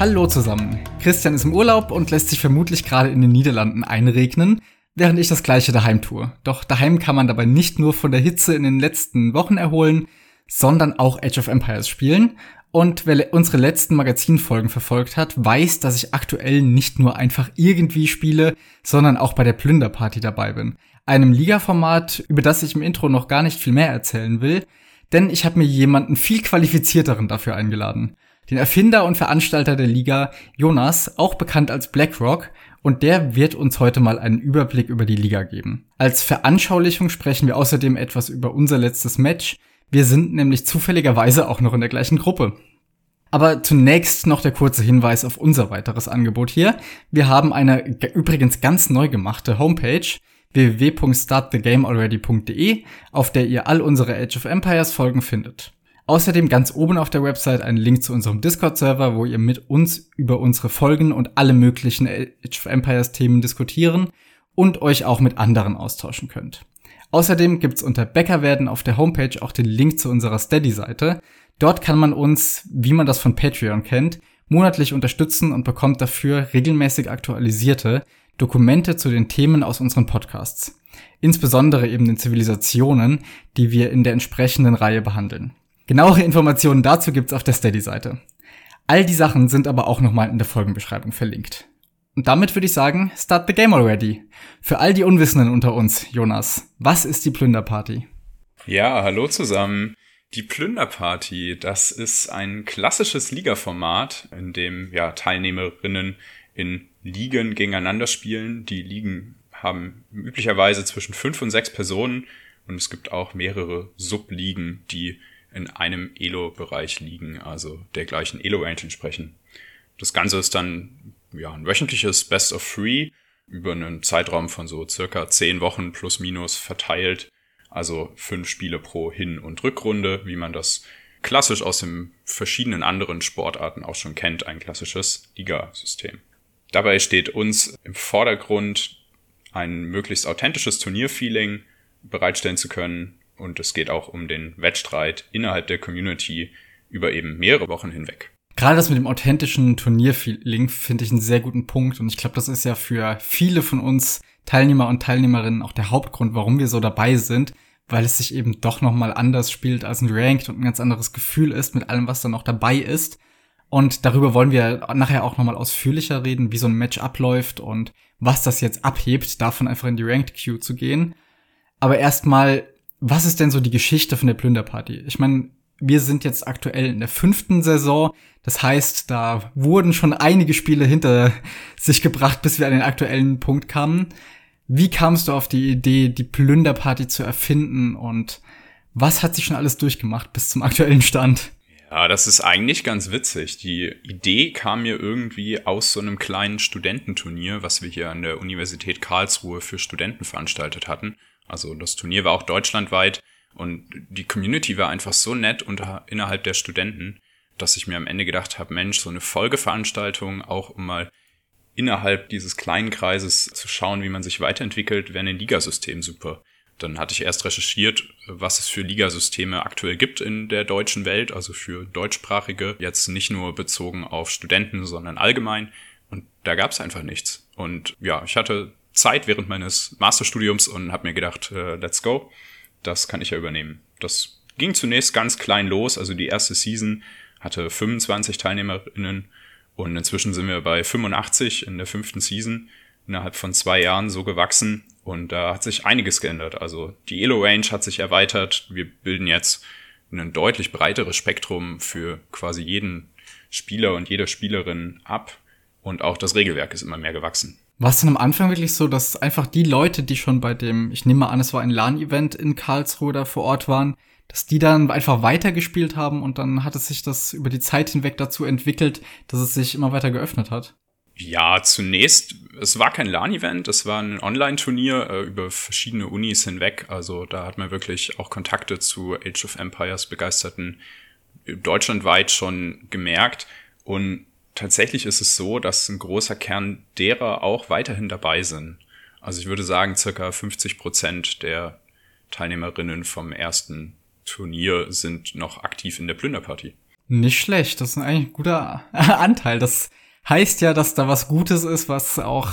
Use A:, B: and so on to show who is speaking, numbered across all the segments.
A: Hallo zusammen. Christian ist im Urlaub und lässt sich vermutlich gerade in den Niederlanden einregnen, während ich das gleiche daheim tue. Doch daheim kann man dabei nicht nur von der Hitze in den letzten Wochen erholen, sondern auch Age of Empires spielen. Und wer unsere letzten Magazinfolgen verfolgt hat, weiß, dass ich aktuell nicht nur einfach irgendwie spiele, sondern auch bei der Plünderparty dabei bin. Einem Liga-Format, über das ich im Intro noch gar nicht viel mehr erzählen will, denn ich habe mir jemanden viel qualifizierteren dafür eingeladen den Erfinder und Veranstalter der Liga, Jonas, auch bekannt als BlackRock, und der wird uns heute mal einen Überblick über die Liga geben. Als Veranschaulichung sprechen wir außerdem etwas über unser letztes Match. Wir sind nämlich zufälligerweise auch noch in der gleichen Gruppe. Aber zunächst noch der kurze Hinweis auf unser weiteres Angebot hier. Wir haben eine übrigens ganz neu gemachte Homepage www.startthegamealready.de, auf der ihr all unsere Age of Empires Folgen findet. Außerdem ganz oben auf der Website einen Link zu unserem Discord-Server, wo ihr mit uns über unsere Folgen und alle möglichen Age of Empires Themen diskutieren und euch auch mit anderen austauschen könnt. Außerdem gibt's unter Bäckerwerden auf der Homepage auch den Link zu unserer Steady-Seite. Dort kann man uns, wie man das von Patreon kennt, monatlich unterstützen und bekommt dafür regelmäßig aktualisierte Dokumente zu den Themen aus unseren Podcasts. Insbesondere eben den Zivilisationen, die wir in der entsprechenden Reihe behandeln. Genauere Informationen dazu gibt's auf der Steady-Seite. All die Sachen sind aber auch nochmal in der Folgenbeschreibung verlinkt. Und damit würde ich sagen, start the game already. Für all die Unwissenden unter uns, Jonas, was ist die Plünderparty?
B: Ja, hallo zusammen. Die Plünderparty, das ist ein klassisches Ligaformat, in dem ja Teilnehmerinnen in Ligen gegeneinander spielen. Die Ligen haben üblicherweise zwischen fünf und sechs Personen und es gibt auch mehrere Subligen, die in einem Elo-Bereich liegen, also der gleichen Elo-Range entsprechen. Das Ganze ist dann ja ein wöchentliches Best of Three über einen Zeitraum von so circa zehn Wochen plus minus verteilt. Also fünf Spiele pro Hin- und Rückrunde, wie man das klassisch aus den verschiedenen anderen Sportarten auch schon kennt, ein klassisches Liga-System. Dabei steht uns im Vordergrund ein möglichst authentisches Turnierfeeling bereitstellen zu können, und es geht auch um den Wettstreit innerhalb der Community über eben mehrere Wochen hinweg.
A: Gerade das mit dem authentischen Turnierfeeling finde ich einen sehr guten Punkt. Und ich glaube, das ist ja für viele von uns Teilnehmer und Teilnehmerinnen auch der Hauptgrund, warum wir so dabei sind, weil es sich eben doch nochmal anders spielt als ein Ranked und ein ganz anderes Gefühl ist mit allem, was da noch dabei ist. Und darüber wollen wir nachher auch nochmal ausführlicher reden, wie so ein Match abläuft und was das jetzt abhebt, davon einfach in die Ranked Queue zu gehen. Aber erstmal was ist denn so die Geschichte von der Plünderparty? Ich meine, wir sind jetzt aktuell in der fünften Saison. Das heißt, da wurden schon einige Spiele hinter sich gebracht, bis wir an den aktuellen Punkt kamen. Wie kamst du auf die Idee, die Plünderparty zu erfinden und was hat sich schon alles durchgemacht bis zum aktuellen Stand?
B: Ja, das ist eigentlich ganz witzig. Die Idee kam mir irgendwie aus so einem kleinen Studententurnier, was wir hier an der Universität Karlsruhe für Studenten veranstaltet hatten. Also das Turnier war auch deutschlandweit und die Community war einfach so nett unter, innerhalb der Studenten, dass ich mir am Ende gedacht habe, Mensch, so eine Folgeveranstaltung, auch um mal innerhalb dieses kleinen Kreises zu schauen, wie man sich weiterentwickelt, wäre ein Ligasystem super. Dann hatte ich erst recherchiert, was es für Ligasysteme aktuell gibt in der deutschen Welt, also für deutschsprachige, jetzt nicht nur bezogen auf Studenten, sondern allgemein. Und da gab es einfach nichts. Und ja, ich hatte Zeit während meines Masterstudiums und habe mir gedacht, äh, let's go, das kann ich ja übernehmen. Das ging zunächst ganz klein los, also die erste Season hatte 25 TeilnehmerInnen und inzwischen sind wir bei 85 in der fünften Season, innerhalb von zwei Jahren so gewachsen und da hat sich einiges geändert. Also die Elo-Range hat sich erweitert, wir bilden jetzt ein deutlich breiteres Spektrum für quasi jeden Spieler und jede Spielerin ab und auch das Regelwerk ist immer mehr gewachsen.
A: War es dann am Anfang wirklich so, dass einfach die Leute, die schon bei dem, ich nehme mal an, es war ein LAN-Event in Karlsruhe da vor Ort waren, dass die dann einfach weitergespielt haben und dann hat es sich das über die Zeit hinweg dazu entwickelt, dass es sich immer weiter geöffnet hat?
B: Ja, zunächst, es war kein LAN-Event, es war ein Online-Turnier äh, über verschiedene Unis hinweg. Also da hat man wirklich auch Kontakte zu Age of Empires Begeisterten deutschlandweit schon gemerkt. Und tatsächlich ist es so, dass ein großer Kern derer auch weiterhin dabei sind. Also ich würde sagen, circa 50 Prozent der Teilnehmerinnen vom ersten Turnier sind noch aktiv in der Plünderparty.
A: Nicht schlecht, das ist eigentlich ein guter Anteil. Das heißt ja, dass da was Gutes ist, was auch,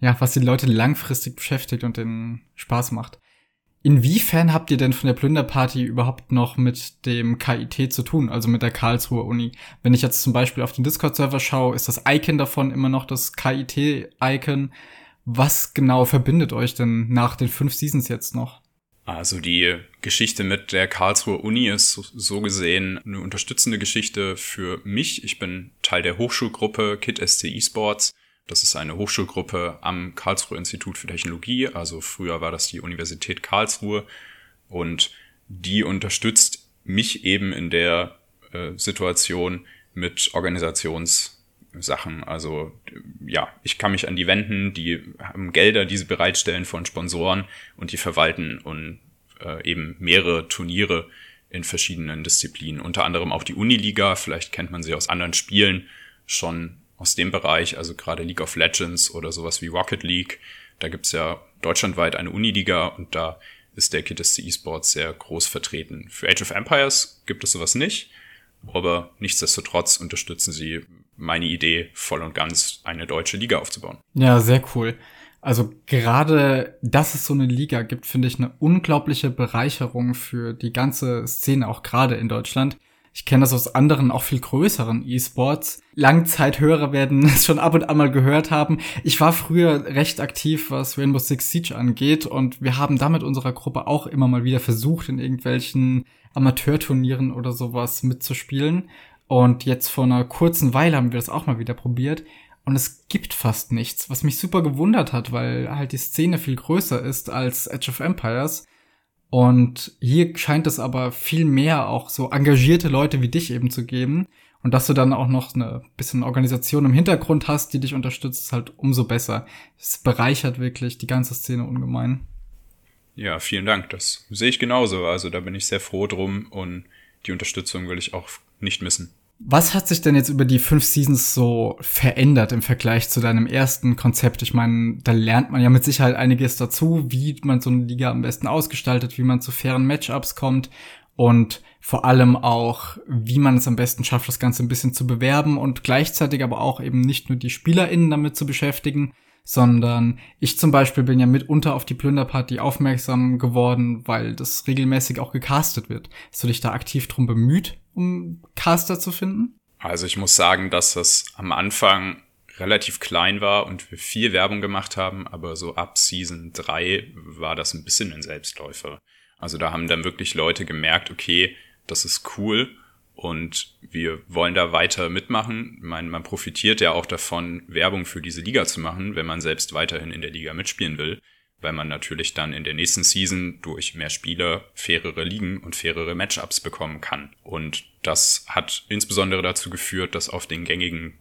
A: ja, was die Leute langfristig beschäftigt und den Spaß macht. Inwiefern habt ihr denn von der Plünderparty überhaupt noch mit dem KIT zu tun, also mit der Karlsruher Uni? Wenn ich jetzt zum Beispiel auf den Discord-Server schaue, ist das Icon davon immer noch das KIT-Icon. Was genau verbindet euch denn nach den fünf Seasons jetzt noch?
B: Also die Geschichte mit der Karlsruher Uni ist so gesehen eine unterstützende Geschichte für mich. Ich bin Teil der Hochschulgruppe Kit SC Esports das ist eine Hochschulgruppe am Karlsruher Institut für Technologie. Also früher war das die Universität Karlsruhe. Und die unterstützt mich eben in der äh, Situation mit Organisationssachen. Also ja, ich kann mich an die wenden, die haben Gelder, die sie bereitstellen von Sponsoren und die verwalten und äh, eben mehrere Turniere in verschiedenen Disziplinen. Unter anderem auch die Uniliga, vielleicht kennt man sie aus anderen Spielen schon aus dem Bereich, also gerade League of Legends oder sowas wie Rocket League. Da gibt's ja deutschlandweit eine Uniliga und da ist der KTSC Esports sehr groß vertreten. Für Age of Empires gibt es sowas nicht, aber nichtsdestotrotz unterstützen sie meine Idee voll und ganz, eine deutsche Liga aufzubauen.
A: Ja, sehr cool. Also gerade, dass es so eine Liga gibt, finde ich eine unglaubliche Bereicherung für die ganze Szene, auch gerade in Deutschland. Ich kenne das aus anderen, auch viel größeren E-Sports. Langzeithörer werden es schon ab und an mal gehört haben. Ich war früher recht aktiv, was Rainbow Six Siege angeht und wir haben damit unserer Gruppe auch immer mal wieder versucht, in irgendwelchen Amateurturnieren oder sowas mitzuspielen. Und jetzt vor einer kurzen Weile haben wir das auch mal wieder probiert. Und es gibt fast nichts, was mich super gewundert hat, weil halt die Szene viel größer ist als Edge of Empires. Und hier scheint es aber viel mehr auch so engagierte Leute wie dich eben zu geben. Und dass du dann auch noch eine bisschen Organisation im Hintergrund hast, die dich unterstützt, ist halt umso besser. Es bereichert wirklich die ganze Szene ungemein.
B: Ja, vielen Dank. Das sehe ich genauso. Also da bin ich sehr froh drum und die Unterstützung will ich auch nicht missen.
A: Was hat sich denn jetzt über die fünf Seasons so verändert im Vergleich zu deinem ersten Konzept? Ich meine, da lernt man ja mit Sicherheit einiges dazu, wie man so eine Liga am besten ausgestaltet, wie man zu fairen Matchups kommt und vor allem auch, wie man es am besten schafft, das Ganze ein bisschen zu bewerben und gleichzeitig aber auch eben nicht nur die SpielerInnen damit zu beschäftigen, sondern ich zum Beispiel bin ja mitunter auf die Plünderparty aufmerksam geworden, weil das regelmäßig auch gecastet wird. Hast du dich da aktiv drum bemüht, um Caster zu finden?
B: Also ich muss sagen, dass das am Anfang relativ klein war und wir viel Werbung gemacht haben, aber so ab Season 3 war das ein bisschen ein Selbstläufer. Also da haben dann wirklich Leute gemerkt, okay, das ist cool und wir wollen da weiter mitmachen. Ich meine, man profitiert ja auch davon, Werbung für diese Liga zu machen, wenn man selbst weiterhin in der Liga mitspielen will weil man natürlich dann in der nächsten Season durch mehr Spieler fairere Ligen und fairere Matchups bekommen kann. Und das hat insbesondere dazu geführt, dass auf den gängigen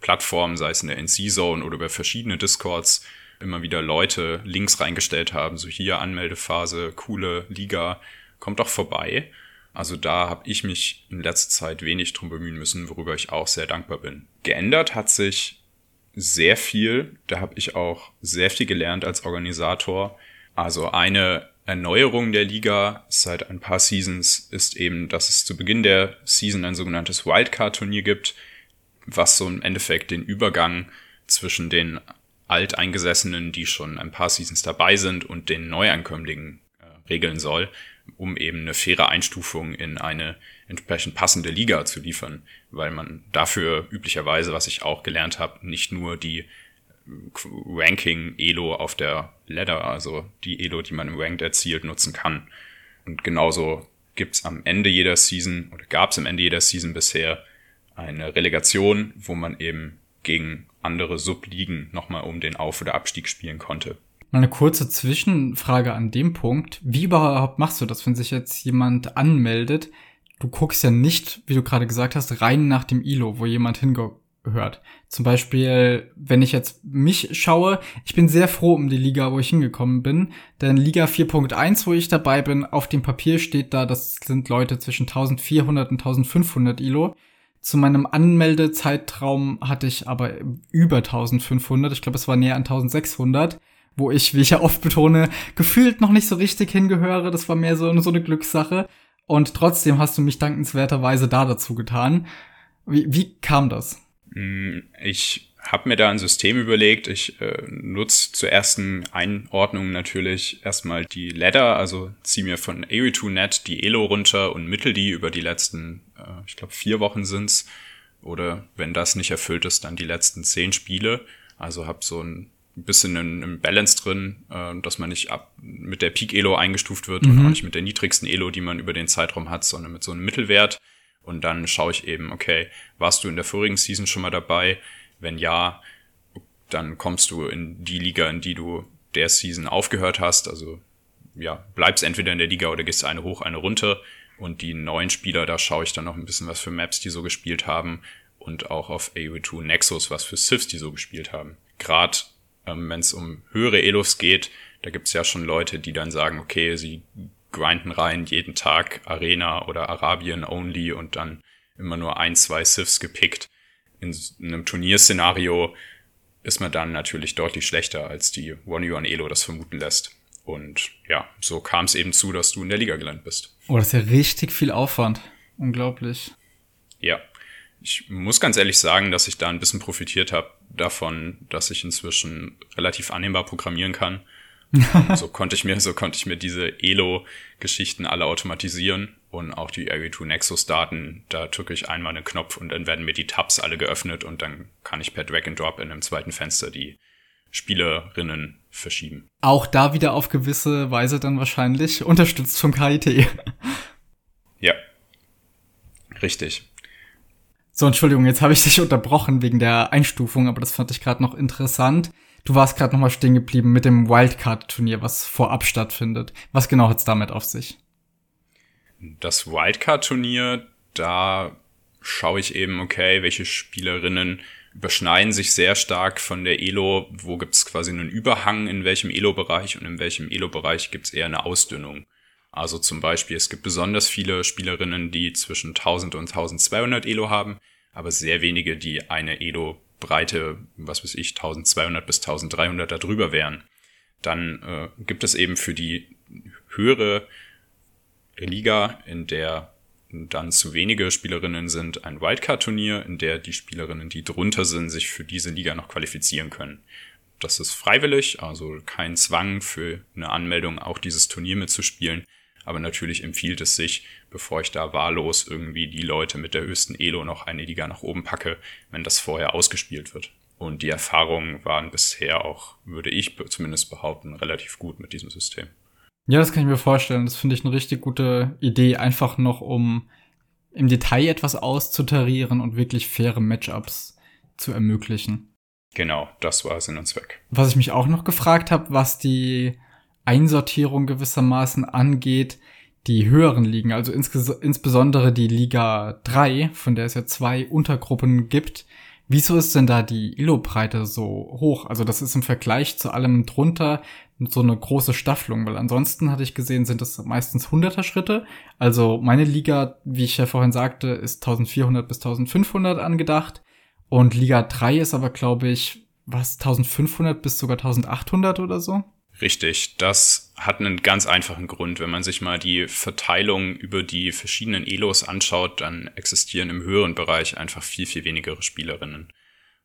B: Plattformen, sei es in der NC-Zone oder über verschiedene Discords, immer wieder Leute Links reingestellt haben, so hier Anmeldephase, coole Liga, kommt doch vorbei. Also da habe ich mich in letzter Zeit wenig drum bemühen müssen, worüber ich auch sehr dankbar bin. Geändert hat sich sehr viel. Da habe ich auch sehr viel gelernt als Organisator. Also eine Erneuerung der Liga seit ein paar Seasons ist eben, dass es zu Beginn der Season ein sogenanntes Wildcard-Turnier gibt, was so im Endeffekt den Übergang zwischen den Alteingesessenen, die schon ein paar Seasons dabei sind, und den Neuankömmlingen äh, regeln soll, um eben eine faire Einstufung in eine entsprechend passende Liga zu liefern, weil man dafür üblicherweise, was ich auch gelernt habe, nicht nur die Ranking Elo auf der Ladder, also die Elo, die man im Ranked erzielt, nutzen kann. Und genauso gibt's am Ende jeder Season oder gab's am Ende jeder Season bisher eine Relegation, wo man eben gegen andere Subligen nochmal um den Auf- oder Abstieg spielen konnte.
A: Eine kurze Zwischenfrage an dem Punkt. Wie überhaupt machst du das, wenn sich jetzt jemand anmeldet? Du guckst ja nicht, wie du gerade gesagt hast, rein nach dem ILO, wo jemand hingehört. Zum Beispiel, wenn ich jetzt mich schaue, ich bin sehr froh um die Liga, wo ich hingekommen bin. Denn Liga 4.1, wo ich dabei bin, auf dem Papier steht da, das sind Leute zwischen 1400 und 1500 ILO. Zu meinem Anmeldezeitraum hatte ich aber über 1500. Ich glaube, es war näher an 1600 wo ich, wie ich ja oft betone, gefühlt noch nicht so richtig hingehöre. Das war mehr so, so eine Glückssache. und trotzdem hast du mich dankenswerterweise da dazu getan. Wie, wie kam das?
B: Mm, ich habe mir da ein System überlegt. Ich äh, nutze zur ersten Einordnung natürlich erstmal die Ladder, also ziehe mir von AO2Net die Elo runter und mittel die über die letzten, äh, ich glaube, vier Wochen sind's Oder wenn das nicht erfüllt ist, dann die letzten zehn Spiele. Also habe so ein bisschen einen, Balance drin, äh, dass man nicht ab mit der Peak Elo eingestuft wird mhm. und auch nicht mit der niedrigsten Elo, die man über den Zeitraum hat, sondern mit so einem Mittelwert. Und dann schaue ich eben, okay, warst du in der vorigen Season schon mal dabei? Wenn ja, dann kommst du in die Liga, in die du der Season aufgehört hast. Also ja, bleibst entweder in der Liga oder gehst eine hoch, eine runter. Und die neuen Spieler, da schaue ich dann noch ein bisschen was für Maps, die so gespielt haben. Und auch auf AOE2 Nexus, was für Sifs, die so gespielt haben. Gerade ähm, wenn es um höhere Elos geht, da gibt's ja schon Leute, die dann sagen, okay, sie grinden rein jeden Tag Arena oder Arabien only und dann immer nur ein, zwei Sifs gepickt in einem Turnierszenario ist man dann natürlich deutlich schlechter, als die One-U-One Elo das vermuten lässt. Und ja, so kam es eben zu, dass du in der Liga gelandet bist.
A: Oh, das ist ja richtig viel Aufwand. Unglaublich.
B: Ja. Ich muss ganz ehrlich sagen, dass ich da ein bisschen profitiert habe davon, dass ich inzwischen relativ annehmbar programmieren kann. so konnte ich mir, so konnte ich mir diese Elo-Geschichten alle automatisieren und auch die RE2 Nexus Daten, da drücke ich einmal einen Knopf und dann werden mir die Tabs alle geöffnet und dann kann ich per Drag and Drop in einem zweiten Fenster die Spielerinnen verschieben.
A: Auch da wieder auf gewisse Weise dann wahrscheinlich unterstützt vom KIT.
B: Ja. Richtig.
A: So, Entschuldigung, jetzt habe ich dich unterbrochen wegen der Einstufung, aber das fand ich gerade noch interessant. Du warst gerade noch mal stehen geblieben mit dem Wildcard-Turnier, was vorab stattfindet. Was genau hat's damit auf sich?
B: das Wildcard-Turnier, da schaue ich eben, okay, welche Spielerinnen überschneiden sich sehr stark von der Elo, wo gibt es quasi einen Überhang in welchem Elo-Bereich und in welchem Elo-Bereich gibt es eher eine Ausdünnung. Also zum Beispiel, es gibt besonders viele Spielerinnen, die zwischen 1000 und 1200 Elo haben, aber sehr wenige, die eine Elo-Breite, was weiß ich, 1200 bis 1300 darüber wären. Dann äh, gibt es eben für die höhere Liga, in der dann zu wenige Spielerinnen sind, ein Wildcard-Turnier, in der die Spielerinnen, die drunter sind, sich für diese Liga noch qualifizieren können. Das ist freiwillig, also kein Zwang für eine Anmeldung, auch dieses Turnier mitzuspielen. Aber natürlich empfiehlt es sich, bevor ich da wahllos irgendwie die Leute mit der höchsten Elo noch eine Liga nach oben packe, wenn das vorher ausgespielt wird. Und die Erfahrungen waren bisher auch, würde ich zumindest behaupten, relativ gut mit diesem System.
A: Ja, das kann ich mir vorstellen. Das finde ich eine richtig gute Idee, einfach noch um im Detail etwas auszutarieren und wirklich faire Matchups zu ermöglichen.
B: Genau, das war Sinn und Zweck.
A: Was ich mich auch noch gefragt habe, was die Einsortierung gewissermaßen angeht, die höheren Ligen, also insbesondere die Liga 3, von der es ja zwei Untergruppen gibt, Wieso ist denn da die ILO-Breite so hoch? Also das ist im Vergleich zu allem drunter so eine große Staffelung, weil ansonsten hatte ich gesehen, sind das meistens hunderter Schritte. Also meine Liga, wie ich ja vorhin sagte, ist 1400 bis 1500 angedacht und Liga 3 ist aber, glaube ich, was 1500 bis sogar 1800 oder so.
B: Richtig, das hat einen ganz einfachen Grund. Wenn man sich mal die Verteilung über die verschiedenen Elos anschaut, dann existieren im höheren Bereich einfach viel, viel weniger Spielerinnen.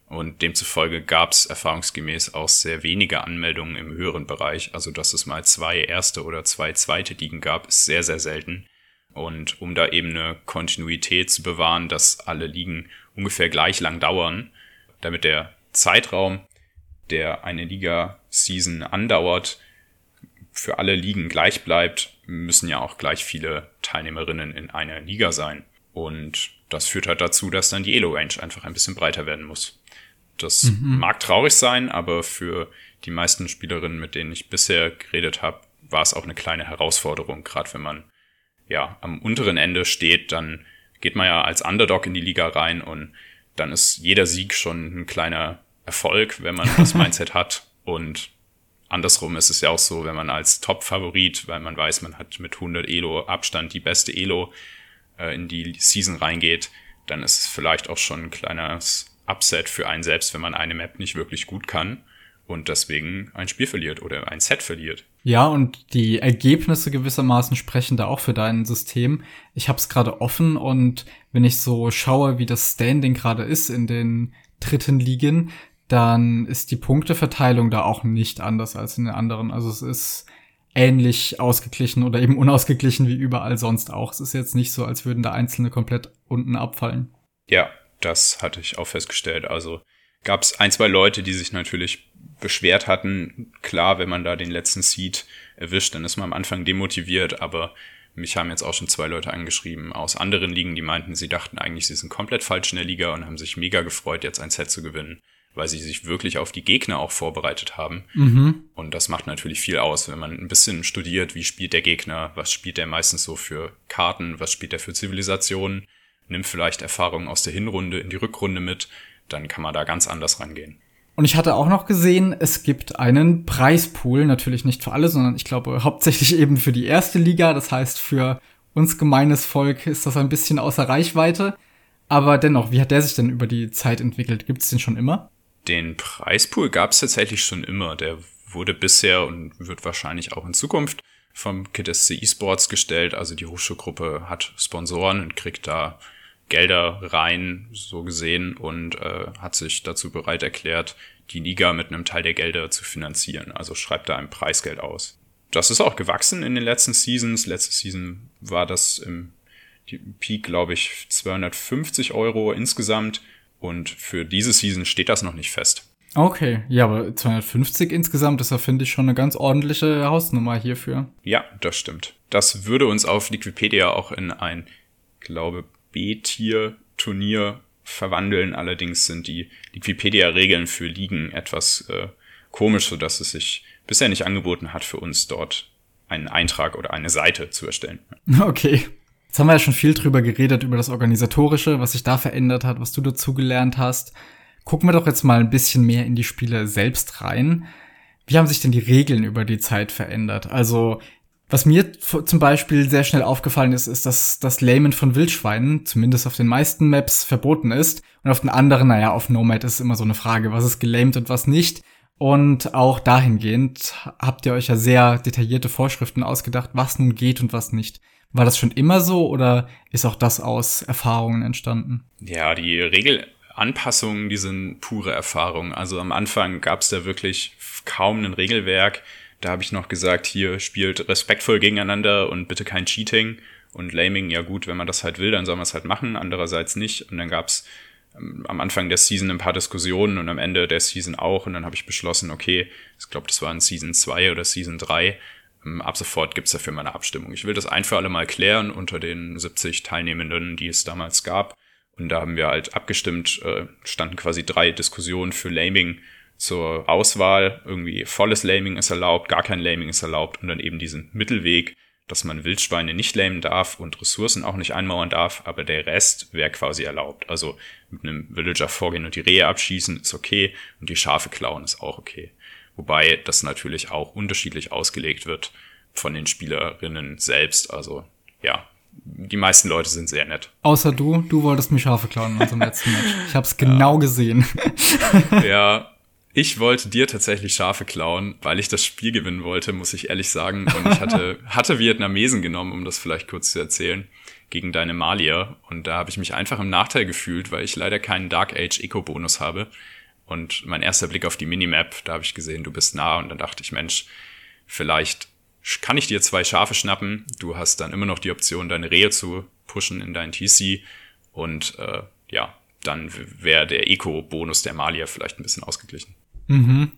B: Und demzufolge gab es erfahrungsgemäß auch sehr wenige Anmeldungen im höheren Bereich. Also dass es mal zwei erste oder zwei zweite Ligen gab, ist sehr, sehr selten. Und um da eben eine Kontinuität zu bewahren, dass alle Ligen ungefähr gleich lang dauern, damit der Zeitraum der eine Liga-Season andauert, für alle Ligen gleich bleibt, müssen ja auch gleich viele Teilnehmerinnen in einer Liga sein. Und das führt halt dazu, dass dann die Elo-Range einfach ein bisschen breiter werden muss. Das mhm. mag traurig sein, aber für die meisten Spielerinnen, mit denen ich bisher geredet habe, war es auch eine kleine Herausforderung. Gerade wenn man ja am unteren Ende steht, dann geht man ja als Underdog in die Liga rein und dann ist jeder Sieg schon ein kleiner Erfolg, wenn man das Mindset hat. Und andersrum ist es ja auch so, wenn man als Top-Favorit, weil man weiß, man hat mit 100 Elo Abstand die beste Elo äh, in die Season reingeht, dann ist es vielleicht auch schon ein kleines Upset für einen selbst, wenn man eine Map nicht wirklich gut kann und deswegen ein Spiel verliert oder ein Set verliert.
A: Ja, und die Ergebnisse gewissermaßen sprechen da auch für dein System. Ich habe es gerade offen und wenn ich so schaue, wie das Standing gerade ist in den dritten Ligen, dann ist die Punkteverteilung da auch nicht anders als in den anderen. Also es ist ähnlich ausgeglichen oder eben unausgeglichen wie überall sonst auch. Es ist jetzt nicht so, als würden da Einzelne komplett unten abfallen.
B: Ja, das hatte ich auch festgestellt. Also gab es ein, zwei Leute, die sich natürlich beschwert hatten. Klar, wenn man da den letzten Seed erwischt, dann ist man am Anfang demotiviert, aber mich haben jetzt auch schon zwei Leute angeschrieben aus anderen Ligen, die meinten, sie dachten eigentlich, sie sind komplett falsch in der Liga und haben sich mega gefreut, jetzt ein Set zu gewinnen, weil sie sich wirklich auf die Gegner auch vorbereitet haben. Mhm. Und das macht natürlich viel aus, wenn man ein bisschen studiert, wie spielt der Gegner, was spielt er meistens so für Karten, was spielt er für Zivilisationen, nimmt vielleicht Erfahrungen aus der Hinrunde in die Rückrunde mit, dann kann man da ganz anders rangehen.
A: Und ich hatte auch noch gesehen, es gibt einen Preispool, natürlich nicht für alle, sondern ich glaube hauptsächlich eben für die erste Liga. Das heißt, für uns gemeines Volk ist das ein bisschen außer Reichweite. Aber dennoch, wie hat der sich denn über die Zeit entwickelt? Gibt es den schon immer?
B: Den Preispool gab es tatsächlich schon immer. Der wurde bisher und wird wahrscheinlich auch in Zukunft vom KidSC eSports gestellt. Also die Hochschulgruppe hat Sponsoren und kriegt da Gelder rein, so gesehen, und äh, hat sich dazu bereit erklärt, die Liga mit einem Teil der Gelder zu finanzieren. Also schreibt da ein Preisgeld aus. Das ist auch gewachsen in den letzten Seasons. Letzte Season war das im Peak, glaube ich, 250 Euro insgesamt. Und für diese Season steht das noch nicht fest.
A: Okay, ja, aber 250 insgesamt ist ja, finde ich, schon eine ganz ordentliche Hausnummer hierfür.
B: Ja, das stimmt. Das würde uns auf Liquipedia auch in ein, glaube B-Tier-Turnier verwandeln. Allerdings sind die Wikipedia-Regeln für Ligen etwas äh, komisch, sodass es sich bisher nicht angeboten hat, für uns dort einen Eintrag oder eine Seite zu erstellen.
A: Okay. Jetzt haben wir ja schon viel drüber geredet, über das Organisatorische, was sich da verändert hat, was du dazugelernt hast. Gucken wir doch jetzt mal ein bisschen mehr in die Spiele selbst rein. Wie haben sich denn die Regeln über die Zeit verändert? Also was mir zum Beispiel sehr schnell aufgefallen ist, ist, dass das Lamen von Wildschweinen, zumindest auf den meisten Maps, verboten ist. Und auf den anderen, naja, auf Nomad ist immer so eine Frage, was ist gelamed und was nicht. Und auch dahingehend habt ihr euch ja sehr detaillierte Vorschriften ausgedacht, was nun geht und was nicht. War das schon immer so oder ist auch das aus Erfahrungen entstanden?
B: Ja, die Regelanpassungen, die sind pure Erfahrung. Also am Anfang gab es da wirklich kaum ein Regelwerk da habe ich noch gesagt, hier spielt respektvoll gegeneinander und bitte kein Cheating. Und Laming, ja gut, wenn man das halt will, dann soll man es halt machen, andererseits nicht. Und dann gab es ähm, am Anfang der Season ein paar Diskussionen und am Ende der Season auch. Und dann habe ich beschlossen, okay, ich glaube, das war in Season 2 oder Season 3. Ähm, ab sofort gibt's dafür mal eine Abstimmung. Ich will das ein für alle Mal klären unter den 70 Teilnehmenden, die es damals gab. Und da haben wir halt abgestimmt, äh, standen quasi drei Diskussionen für Laming zur Auswahl. Irgendwie volles Laming ist erlaubt, gar kein Laming ist erlaubt und dann eben diesen Mittelweg, dass man Wildschweine nicht lamen darf und Ressourcen auch nicht einmauern darf, aber der Rest wäre quasi erlaubt. Also mit einem Villager vorgehen und die Rehe abschießen ist okay und die Schafe klauen ist auch okay. Wobei das natürlich auch unterschiedlich ausgelegt wird von den Spielerinnen selbst. Also ja, die meisten Leute sind sehr nett.
A: Außer du, du wolltest mir Schafe klauen in unserem letzten Match. Ich habe es genau ja. gesehen.
B: ja, ich wollte dir tatsächlich Schafe klauen, weil ich das Spiel gewinnen wollte, muss ich ehrlich sagen. Und ich hatte, hatte Vietnamesen genommen, um das vielleicht kurz zu erzählen, gegen deine Malier. Und da habe ich mich einfach im Nachteil gefühlt, weil ich leider keinen Dark Age Eco-Bonus habe. Und mein erster Blick auf die Minimap, da habe ich gesehen, du bist nah. Und dann dachte ich, Mensch, vielleicht kann ich dir zwei Schafe schnappen. Du hast dann immer noch die Option, deine Rehe zu pushen in deinen TC. Und äh, ja, dann wäre der Eco-Bonus der Malier vielleicht ein bisschen ausgeglichen.
A: Mhm.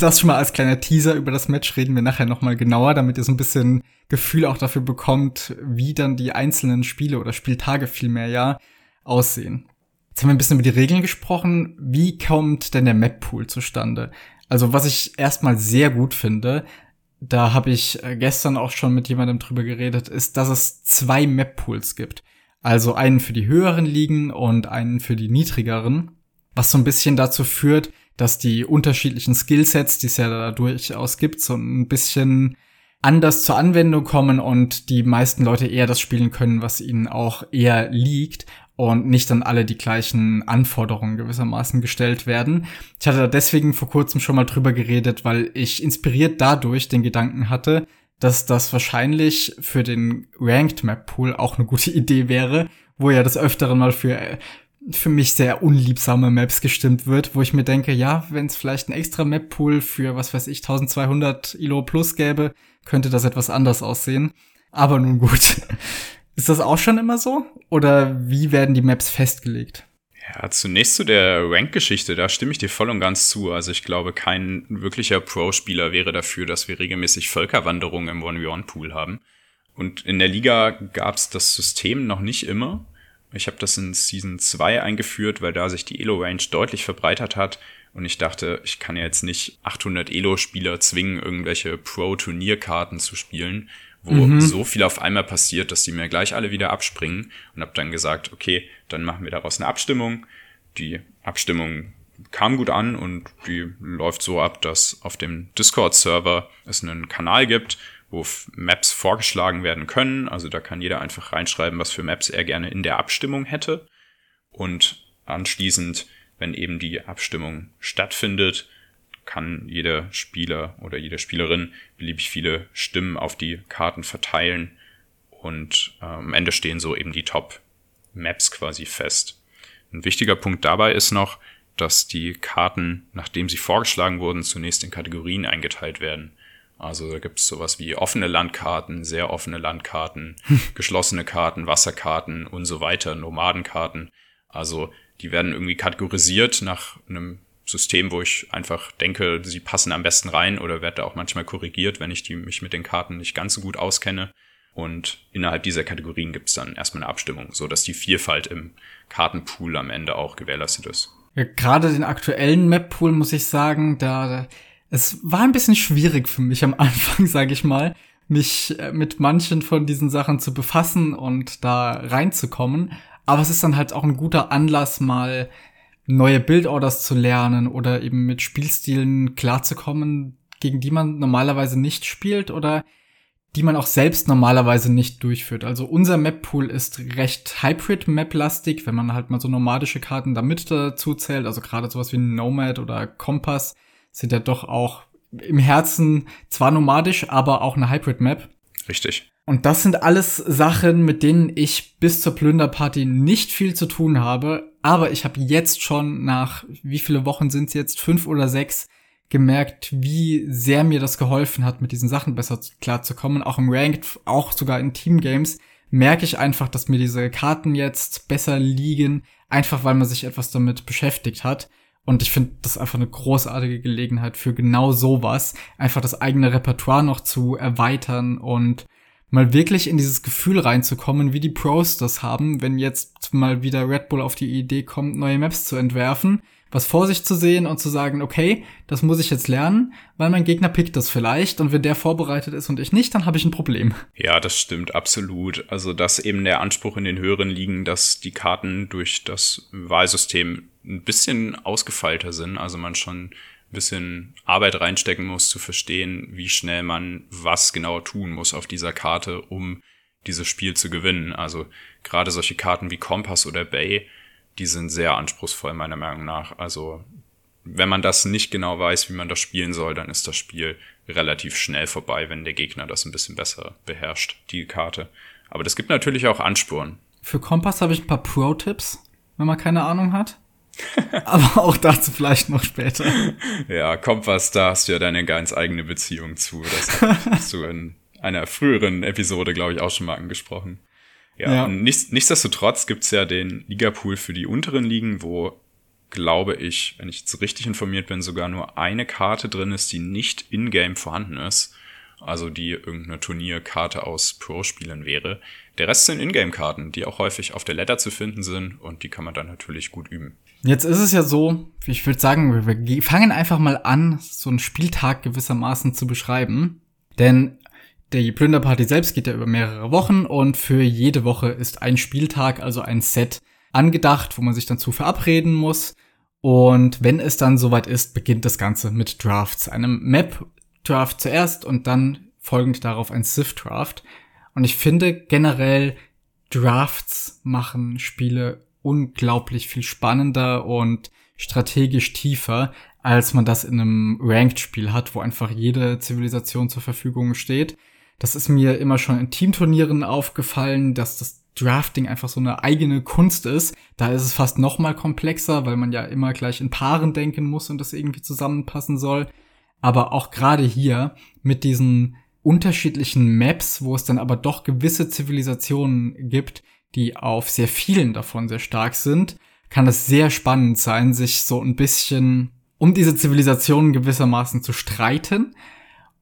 A: Das schon mal als kleiner Teaser über das Match reden wir nachher nochmal genauer, damit ihr so ein bisschen Gefühl auch dafür bekommt, wie dann die einzelnen Spiele oder Spieltage vielmehr ja aussehen. Jetzt haben wir ein bisschen über die Regeln gesprochen. Wie kommt denn der Map-Pool zustande? Also was ich erstmal sehr gut finde, da habe ich äh, gestern auch schon mit jemandem drüber geredet, ist, dass es zwei Map-Pools gibt. Also einen für die höheren Ligen und einen für die niedrigeren, was so ein bisschen dazu führt, dass die unterschiedlichen Skillsets, die es ja da durchaus gibt, so ein bisschen anders zur Anwendung kommen und die meisten Leute eher das spielen können, was ihnen auch eher liegt. Und nicht dann alle die gleichen Anforderungen gewissermaßen gestellt werden. Ich hatte deswegen vor kurzem schon mal drüber geredet, weil ich inspiriert dadurch den Gedanken hatte, dass das wahrscheinlich für den Ranked Map Pool auch eine gute Idee wäre, wo ja das öfteren mal für für mich sehr unliebsame Maps gestimmt wird, wo ich mir denke, ja, wenn es vielleicht ein extra Map Pool für was weiß ich 1200 ILO plus gäbe, könnte das etwas anders aussehen. Aber nun gut. Ist das auch schon immer so? Oder wie werden die Maps festgelegt?
B: Ja, zunächst zu der Rank-Geschichte, da stimme ich dir voll und ganz zu. Also ich glaube, kein wirklicher Pro-Spieler wäre dafür, dass wir regelmäßig Völkerwanderungen im 1v1-Pool haben. Und in der Liga gab es das System noch nicht immer. Ich habe das in Season 2 eingeführt, weil da sich die Elo-Range deutlich verbreitert hat. Und ich dachte, ich kann ja jetzt nicht 800 Elo-Spieler zwingen, irgendwelche Pro-Turnierkarten zu spielen wo mhm. so viel auf einmal passiert, dass die mir gleich alle wieder abspringen und habe dann gesagt, okay, dann machen wir daraus eine Abstimmung. Die Abstimmung kam gut an und die läuft so ab, dass auf dem Discord-Server es einen Kanal gibt, wo Maps vorgeschlagen werden können. Also da kann jeder einfach reinschreiben, was für Maps er gerne in der Abstimmung hätte. Und anschließend, wenn eben die Abstimmung stattfindet, kann jeder Spieler oder jede Spielerin beliebig viele Stimmen auf die Karten verteilen und äh, am Ende stehen so eben die Top-Maps quasi fest. Ein wichtiger Punkt dabei ist noch, dass die Karten, nachdem sie vorgeschlagen wurden, zunächst in Kategorien eingeteilt werden. Also da gibt es sowas wie offene Landkarten, sehr offene Landkarten, geschlossene Karten, Wasserkarten und so weiter, Nomadenkarten. Also die werden irgendwie kategorisiert nach einem System, wo ich einfach denke, sie passen am besten rein oder werde da auch manchmal korrigiert, wenn ich die, mich mit den Karten nicht ganz so gut auskenne. Und innerhalb dieser Kategorien gibt es dann erstmal eine Abstimmung, so dass die Vielfalt im Kartenpool am Ende auch gewährleistet ist.
A: Ja, Gerade den aktuellen Map-Pool muss ich sagen, da es war ein bisschen schwierig für mich am Anfang, sage ich mal, mich äh, mit manchen von diesen Sachen zu befassen und da reinzukommen. Aber es ist dann halt auch ein guter Anlass, mal neue Bildorders zu lernen oder eben mit Spielstilen klarzukommen, gegen die man normalerweise nicht spielt oder die man auch selbst normalerweise nicht durchführt. Also unser Map-Pool ist recht Hybrid-Map-lastig, wenn man halt mal so nomadische Karten da mit dazu zählt. Also gerade sowas wie Nomad oder Kompass sind ja doch auch im Herzen zwar nomadisch, aber auch eine Hybrid-Map.
B: Richtig.
A: Und das sind alles Sachen, mit denen ich bis zur Plünderparty nicht viel zu tun habe. Aber ich habe jetzt schon nach, wie viele Wochen sind es jetzt, fünf oder sechs, gemerkt, wie sehr mir das geholfen hat, mit diesen Sachen besser klarzukommen. Auch im Ranked, auch sogar in Teamgames, merke ich einfach, dass mir diese Karten jetzt besser liegen, einfach weil man sich etwas damit beschäftigt hat. Und ich finde das einfach eine großartige Gelegenheit für genau sowas, einfach das eigene Repertoire noch zu erweitern und mal wirklich in dieses Gefühl reinzukommen, wie die Pros das haben, wenn jetzt mal wieder Red Bull auf die Idee kommt, neue Maps zu entwerfen, was vor sich zu sehen und zu sagen, okay, das muss ich jetzt lernen, weil mein Gegner pickt das vielleicht und wenn der vorbereitet ist und ich nicht, dann habe ich ein Problem.
B: Ja, das stimmt absolut. Also, dass eben der Anspruch in den höheren liegen, dass die Karten durch das Wahlsystem ein bisschen ausgefeilter sind, also man schon bisschen Arbeit reinstecken muss, zu verstehen, wie schnell man was genau tun muss auf dieser Karte, um dieses Spiel zu gewinnen. Also gerade solche Karten wie Kompass oder Bay, die sind sehr anspruchsvoll meiner Meinung nach. Also wenn man das nicht genau weiß, wie man das spielen soll, dann ist das Spiel relativ schnell vorbei, wenn der Gegner das ein bisschen besser beherrscht, die Karte. Aber das gibt natürlich auch Anspuren.
A: Für Kompass habe ich ein paar Pro-Tipps, wenn man keine Ahnung hat. Aber auch dazu vielleicht noch später.
B: Ja, Kompass, da hast du ja deine ganz eigene Beziehung zu. Das hast du in einer früheren Episode, glaube ich, auch schon mal angesprochen. Ja, ja. Und nichts, nichtsdestotrotz gibt's ja den Ligapool für die unteren Ligen, wo, glaube ich, wenn ich jetzt richtig informiert bin, sogar nur eine Karte drin ist, die nicht in-game vorhanden ist. Also die irgendeine Turnierkarte aus Pro-Spielen wäre. Der Rest sind Ingame-Karten, die auch häufig auf der Letter zu finden sind und die kann man dann natürlich gut üben.
A: Jetzt ist es ja so, ich würde sagen, wir fangen einfach mal an, so einen Spieltag gewissermaßen zu beschreiben. Denn die Plünderparty selbst geht ja über mehrere Wochen und für jede Woche ist ein Spieltag, also ein Set, angedacht, wo man sich dann zu verabreden muss. Und wenn es dann soweit ist, beginnt das Ganze mit Drafts. Einem Map-Draft zuerst und dann folgend darauf ein Sith-Draft. Und ich finde generell, Drafts machen Spiele unglaublich viel spannender und strategisch tiefer, als man das in einem Ranked-Spiel hat, wo einfach jede Zivilisation zur Verfügung steht. Das ist mir immer schon in Teamturnieren aufgefallen, dass das Drafting einfach so eine eigene Kunst ist. Da ist es fast noch mal komplexer, weil man ja immer gleich in Paaren denken muss und das irgendwie zusammenpassen soll. Aber auch gerade hier mit diesen unterschiedlichen Maps, wo es dann aber doch gewisse Zivilisationen gibt, die auf sehr vielen davon sehr stark sind, kann es sehr spannend sein, sich so ein bisschen um diese Zivilisationen gewissermaßen zu streiten.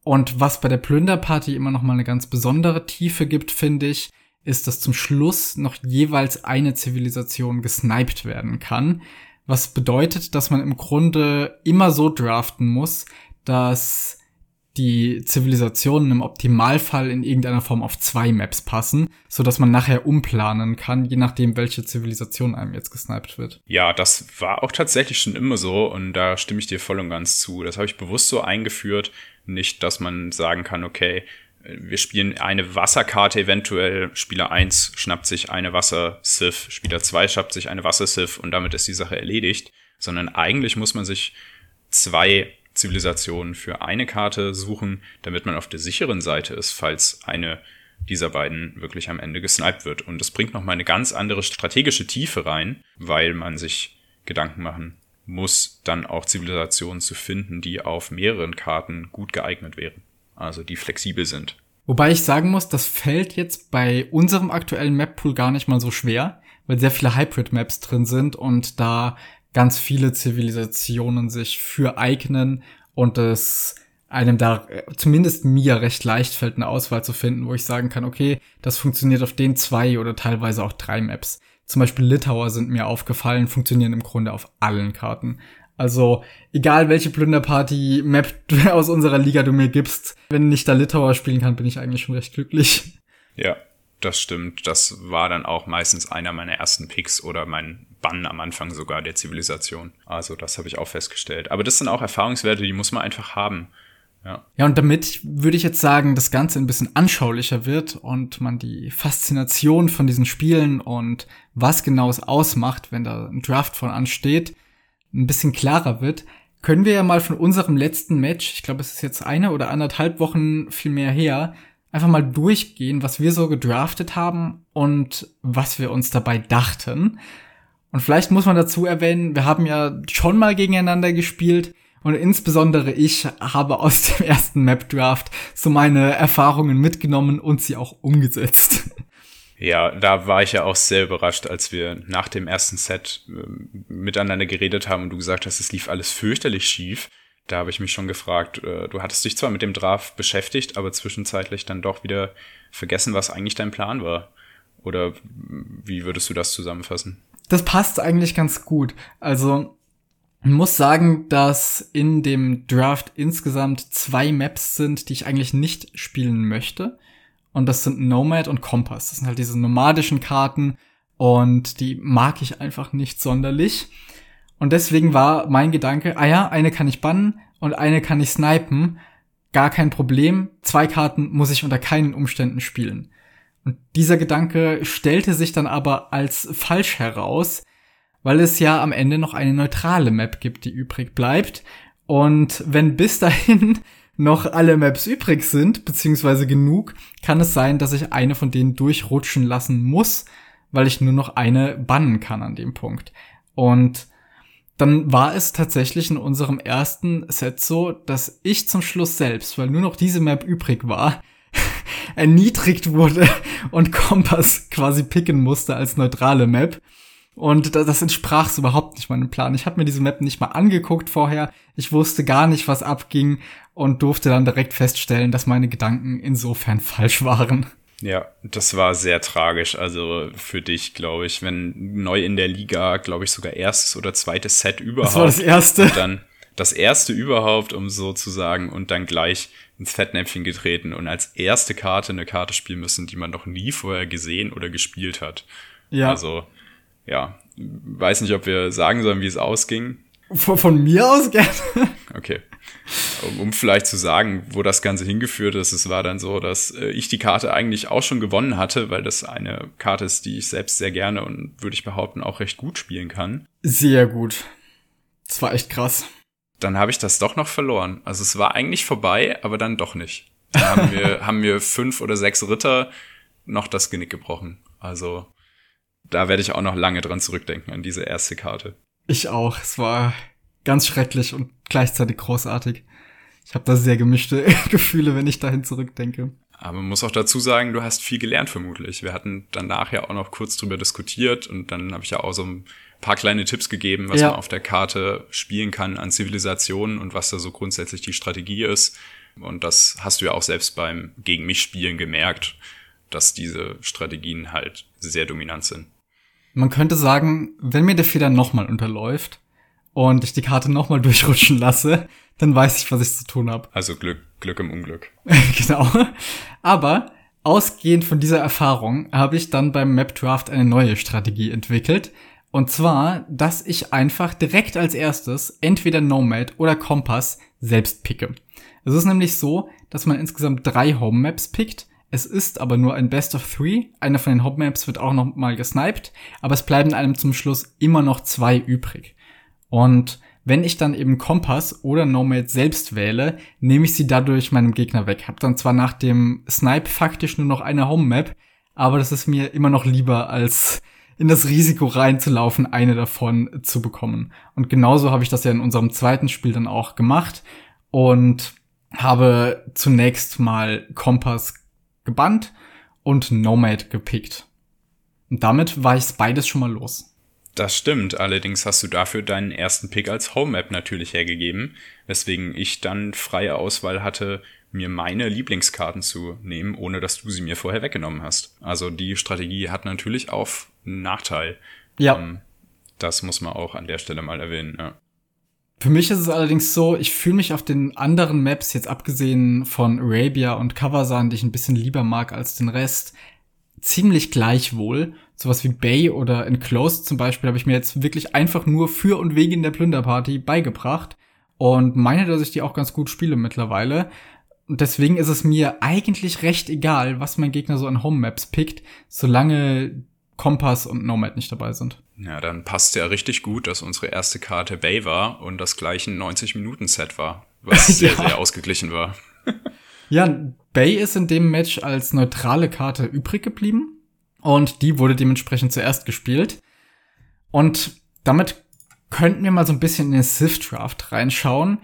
A: Und was bei der Plünderparty immer noch mal eine ganz besondere Tiefe gibt, finde ich, ist, dass zum Schluss noch jeweils eine Zivilisation gesniped werden kann. Was bedeutet, dass man im Grunde immer so draften muss, dass die Zivilisationen im Optimalfall in irgendeiner Form auf zwei Maps passen, so dass man nachher umplanen kann, je nachdem, welche Zivilisation einem jetzt gesniped wird.
B: Ja, das war auch tatsächlich schon immer so und da stimme ich dir voll und ganz zu. Das habe ich bewusst so eingeführt, nicht, dass man sagen kann, okay, wir spielen eine Wasserkarte eventuell, Spieler 1 schnappt sich eine Wasser-Sith, Spieler 2 schnappt sich eine Wasser-Sith und damit ist die Sache erledigt, sondern eigentlich muss man sich zwei Zivilisationen für eine Karte suchen, damit man auf der sicheren Seite ist, falls eine dieser beiden wirklich am Ende gesniped wird. Und das bringt nochmal eine ganz andere strategische Tiefe rein, weil man sich Gedanken machen muss, dann auch Zivilisationen zu finden, die auf mehreren Karten gut geeignet wären. Also die flexibel sind.
A: Wobei ich sagen muss, das fällt jetzt bei unserem aktuellen Map-Pool gar nicht mal so schwer, weil sehr viele Hybrid-Maps drin sind und da ganz viele Zivilisationen sich für eignen und es einem da äh, zumindest mir recht leicht fällt, eine Auswahl zu finden, wo ich sagen kann, okay, das funktioniert auf den zwei oder teilweise auch drei Maps. Zum Beispiel Litauer sind mir aufgefallen, funktionieren im Grunde auf allen Karten. Also, egal welche Plünderparty-Map aus unserer Liga du mir gibst, wenn ich da Litauer spielen kann, bin ich eigentlich schon recht glücklich.
B: Ja, das stimmt. Das war dann auch meistens einer meiner ersten Picks oder mein Bann am Anfang sogar der Zivilisation. Also das habe ich auch festgestellt. Aber das sind auch Erfahrungswerte, die muss man einfach haben. Ja.
A: ja, und damit würde ich jetzt sagen, das Ganze ein bisschen anschaulicher wird und man die Faszination von diesen Spielen und was genau es ausmacht, wenn da ein Draft von ansteht, ein bisschen klarer wird, können wir ja mal von unserem letzten Match, ich glaube, es ist jetzt eine oder anderthalb Wochen viel mehr her, einfach mal durchgehen, was wir so gedraftet haben und was wir uns dabei dachten. Und vielleicht muss man dazu erwähnen, wir haben ja schon mal gegeneinander gespielt und insbesondere ich habe aus dem ersten Map Draft so meine Erfahrungen mitgenommen und sie auch umgesetzt.
B: Ja, da war ich ja auch sehr überrascht, als wir nach dem ersten Set äh, miteinander geredet haben und du gesagt hast, es lief alles fürchterlich schief. Da habe ich mich schon gefragt, äh, du hattest dich zwar mit dem Draft beschäftigt, aber zwischenzeitlich dann doch wieder vergessen, was eigentlich dein Plan war. Oder wie würdest du das zusammenfassen?
A: Das passt eigentlich ganz gut. Also, muss sagen, dass in dem Draft insgesamt zwei Maps sind, die ich eigentlich nicht spielen möchte. Und das sind Nomad und Kompass. Das sind halt diese nomadischen Karten und die mag ich einfach nicht sonderlich. Und deswegen war mein Gedanke, ah ja, eine kann ich bannen und eine kann ich snipen. Gar kein Problem. Zwei Karten muss ich unter keinen Umständen spielen. Und dieser Gedanke stellte sich dann aber als falsch heraus, weil es ja am Ende noch eine neutrale Map gibt, die übrig bleibt. Und wenn bis dahin noch alle Maps übrig sind, beziehungsweise genug, kann es sein, dass ich eine von denen durchrutschen lassen muss, weil ich nur noch eine bannen kann an dem Punkt. Und dann war es tatsächlich in unserem ersten Set so, dass ich zum Schluss selbst, weil nur noch diese Map übrig war, erniedrigt wurde und Kompass quasi picken musste als neutrale Map. Und das entsprach so überhaupt nicht meinem Plan. Ich habe mir diese Map nicht mal angeguckt vorher. Ich wusste gar nicht, was abging und durfte dann direkt feststellen, dass meine Gedanken insofern falsch waren.
B: Ja, das war sehr tragisch. Also für dich, glaube ich, wenn neu in der Liga, glaube ich, sogar erstes oder zweites Set überhaupt. Das
A: war das erste.
B: Und dann das erste überhaupt, um so zu sagen, und dann gleich ins Fettnäpfchen getreten und als erste Karte eine Karte spielen müssen, die man noch nie vorher gesehen oder gespielt hat. Ja. Also, ja, weiß nicht, ob wir sagen sollen, wie es ausging.
A: Von, von mir aus gerne.
B: Okay. Um, um vielleicht zu sagen, wo das Ganze hingeführt ist, es war dann so, dass äh, ich die Karte eigentlich auch schon gewonnen hatte, weil das eine Karte ist, die ich selbst sehr gerne und würde ich behaupten auch recht gut spielen kann.
A: Sehr gut. Das war echt krass.
B: Dann habe ich das doch noch verloren. Also es war eigentlich vorbei, aber dann doch nicht. Dann haben wir, haben wir fünf oder sechs Ritter noch das Genick gebrochen. Also da werde ich auch noch lange dran zurückdenken an diese erste Karte.
A: Ich auch. Es war ganz schrecklich und gleichzeitig großartig. Ich habe da sehr gemischte Gefühle, wenn ich dahin zurückdenke.
B: Aber man muss auch dazu sagen, du hast viel gelernt vermutlich. Wir hatten danach ja auch noch kurz drüber diskutiert und dann habe ich ja auch so ein paar kleine Tipps gegeben, was ja. man auf der Karte spielen kann an Zivilisationen und was da so grundsätzlich die Strategie ist. Und das hast du ja auch selbst beim gegen mich spielen gemerkt, dass diese Strategien halt sehr dominant sind.
A: Man könnte sagen, wenn mir der Fehler nochmal unterläuft und ich die Karte nochmal durchrutschen lasse, dann weiß ich, was ich zu tun habe.
B: Also Glück, Glück im Unglück.
A: genau. Aber ausgehend von dieser Erfahrung habe ich dann beim Map Draft eine neue Strategie entwickelt. Und zwar, dass ich einfach direkt als erstes entweder Nomad oder Kompass selbst picke. Es ist nämlich so, dass man insgesamt drei Home Maps pickt. Es ist aber nur ein Best of Three. Einer von den Home Maps wird auch noch mal gesniped. Aber es bleiben einem zum Schluss immer noch zwei übrig. Und wenn ich dann eben Kompass oder Nomad selbst wähle, nehme ich sie dadurch meinem Gegner weg. Hab dann zwar nach dem Snipe faktisch nur noch eine Home Map, aber das ist mir immer noch lieber als in das Risiko reinzulaufen, eine davon zu bekommen. Und genauso habe ich das ja in unserem zweiten Spiel dann auch gemacht und habe zunächst mal Kompass gebannt und Nomad gepickt. Und damit war ich beides schon mal los.
B: Das stimmt, allerdings hast du dafür deinen ersten Pick als Home Map natürlich hergegeben, weswegen ich dann freie Auswahl hatte, mir meine Lieblingskarten zu nehmen, ohne dass du sie mir vorher weggenommen hast. Also die Strategie hat natürlich auch einen Nachteil.
A: Ja. Ähm,
B: das muss man auch an der Stelle mal erwähnen. Ja.
A: Für mich ist es allerdings so, ich fühle mich auf den anderen Maps, jetzt abgesehen von Arabia und Kavasan, die ich ein bisschen lieber mag als den Rest, ziemlich gleichwohl. Sowas wie Bay oder Enclosed zum Beispiel habe ich mir jetzt wirklich einfach nur für und wegen der Plünderparty beigebracht und meine, dass ich die auch ganz gut spiele mittlerweile. Und deswegen ist es mir eigentlich recht egal, was mein Gegner so an Home Maps pickt, solange Kompass und Nomad nicht dabei sind.
B: Ja, dann passt ja richtig gut, dass unsere erste Karte Bay war und das gleiche 90-Minuten-Set war, was sehr, ja. sehr ausgeglichen war.
A: ja, Bay ist in dem Match als neutrale Karte übrig geblieben und die wurde dementsprechend zuerst gespielt. Und damit könnten wir mal so ein bisschen in den Sith Draft reinschauen.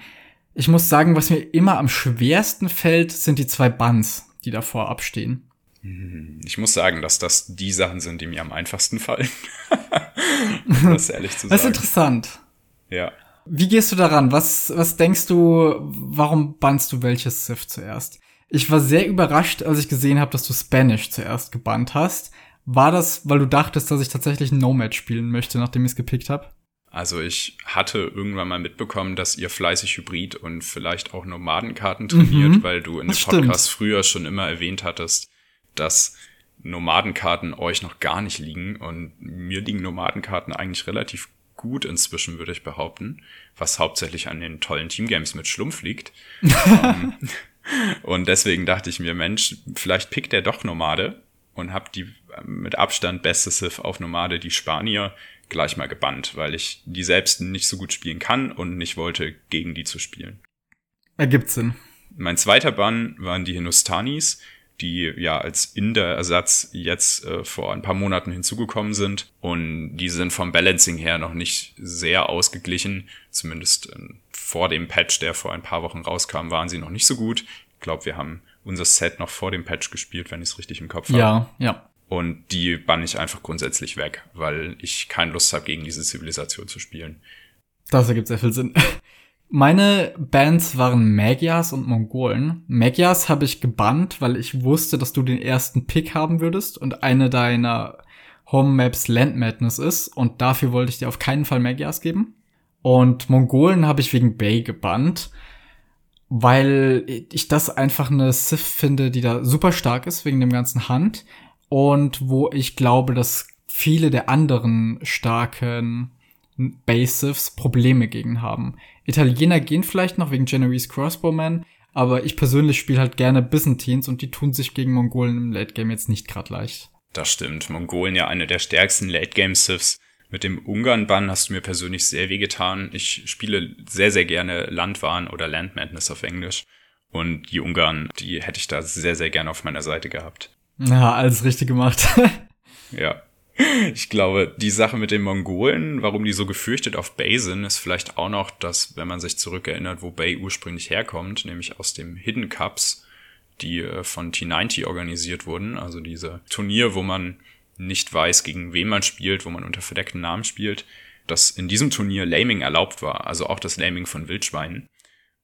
A: Ich muss sagen, was mir immer am schwersten fällt, sind die zwei Buns, die davor abstehen.
B: Hm, ich muss sagen, dass das die Sachen sind, die mir am einfachsten fallen. das ehrlich zu sagen.
A: Das ist interessant.
B: Ja.
A: Wie gehst du daran? Was, was denkst du, warum bannst du welches Sith zuerst? Ich war sehr überrascht, als ich gesehen habe, dass du Spanish zuerst gebannt hast. War das, weil du dachtest, dass ich tatsächlich Nomad spielen möchte, nachdem ich es gepickt habe?
B: Also ich hatte irgendwann mal mitbekommen, dass ihr fleißig Hybrid und vielleicht auch Nomadenkarten trainiert, mhm, weil du in dem Podcast stimmt. früher schon immer erwähnt hattest, dass Nomadenkarten euch noch gar nicht liegen und mir liegen Nomadenkarten eigentlich relativ gut inzwischen, würde ich behaupten, was hauptsächlich an den tollen Teamgames mit Schlumpf liegt. um, ähm, und deswegen dachte ich mir, Mensch, vielleicht pickt er doch Nomade und hab die mit Abstand beste Sith auf Nomade, die Spanier, gleich mal gebannt, weil ich die selbst nicht so gut spielen kann und nicht wollte, gegen die zu spielen.
A: Ergibt Sinn.
B: Mein zweiter Bann waren die Hinustanis, die ja als Inder-Ersatz jetzt äh, vor ein paar Monaten hinzugekommen sind. Und die sind vom Balancing her noch nicht sehr ausgeglichen. Zumindest äh, vor dem Patch, der vor ein paar Wochen rauskam, waren sie noch nicht so gut. Ich glaube, wir haben unser Set noch vor dem Patch gespielt, wenn ich es richtig im Kopf habe.
A: Ja, ja.
B: Und die bann ich einfach grundsätzlich weg, weil ich keine Lust habe, gegen diese Zivilisation zu spielen.
A: Das ergibt sehr viel Sinn. Meine Bands waren Magyars und Mongolen. Magyars habe ich gebannt, weil ich wusste, dass du den ersten Pick haben würdest und eine deiner Home Maps Land Madness ist und dafür wollte ich dir auf keinen Fall Magyars geben. Und Mongolen habe ich wegen Bay gebannt, weil ich das einfach eine Sith finde, die da super stark ist wegen dem ganzen Hand und wo ich glaube, dass viele der anderen starken Basives Probleme gegen haben. Italiener gehen vielleicht noch wegen Genoese Crossbowman, aber ich persönlich spiele halt gerne Byzantines und die tun sich gegen Mongolen im Late Game jetzt nicht gerade leicht.
B: Das stimmt. Mongolen ja eine der stärksten Late Game Siths. Mit dem Ungarn-Bann hast du mir persönlich sehr wehgetan. Ich spiele sehr, sehr gerne Landwahn oder Land Madness auf Englisch. Und die Ungarn, die hätte ich da sehr, sehr gerne auf meiner Seite gehabt.
A: Ja, alles richtig gemacht.
B: ja. Ich glaube, die Sache mit den Mongolen, warum die so gefürchtet auf Bay sind, ist vielleicht auch noch, dass, wenn man sich zurückerinnert, wo Bay ursprünglich herkommt, nämlich aus dem Hidden Cups, die äh, von T90 organisiert wurden, also diese Turnier, wo man nicht weiß, gegen wen man spielt, wo man unter verdeckten Namen spielt, dass in diesem Turnier Laming erlaubt war, also auch das Laming von Wildschweinen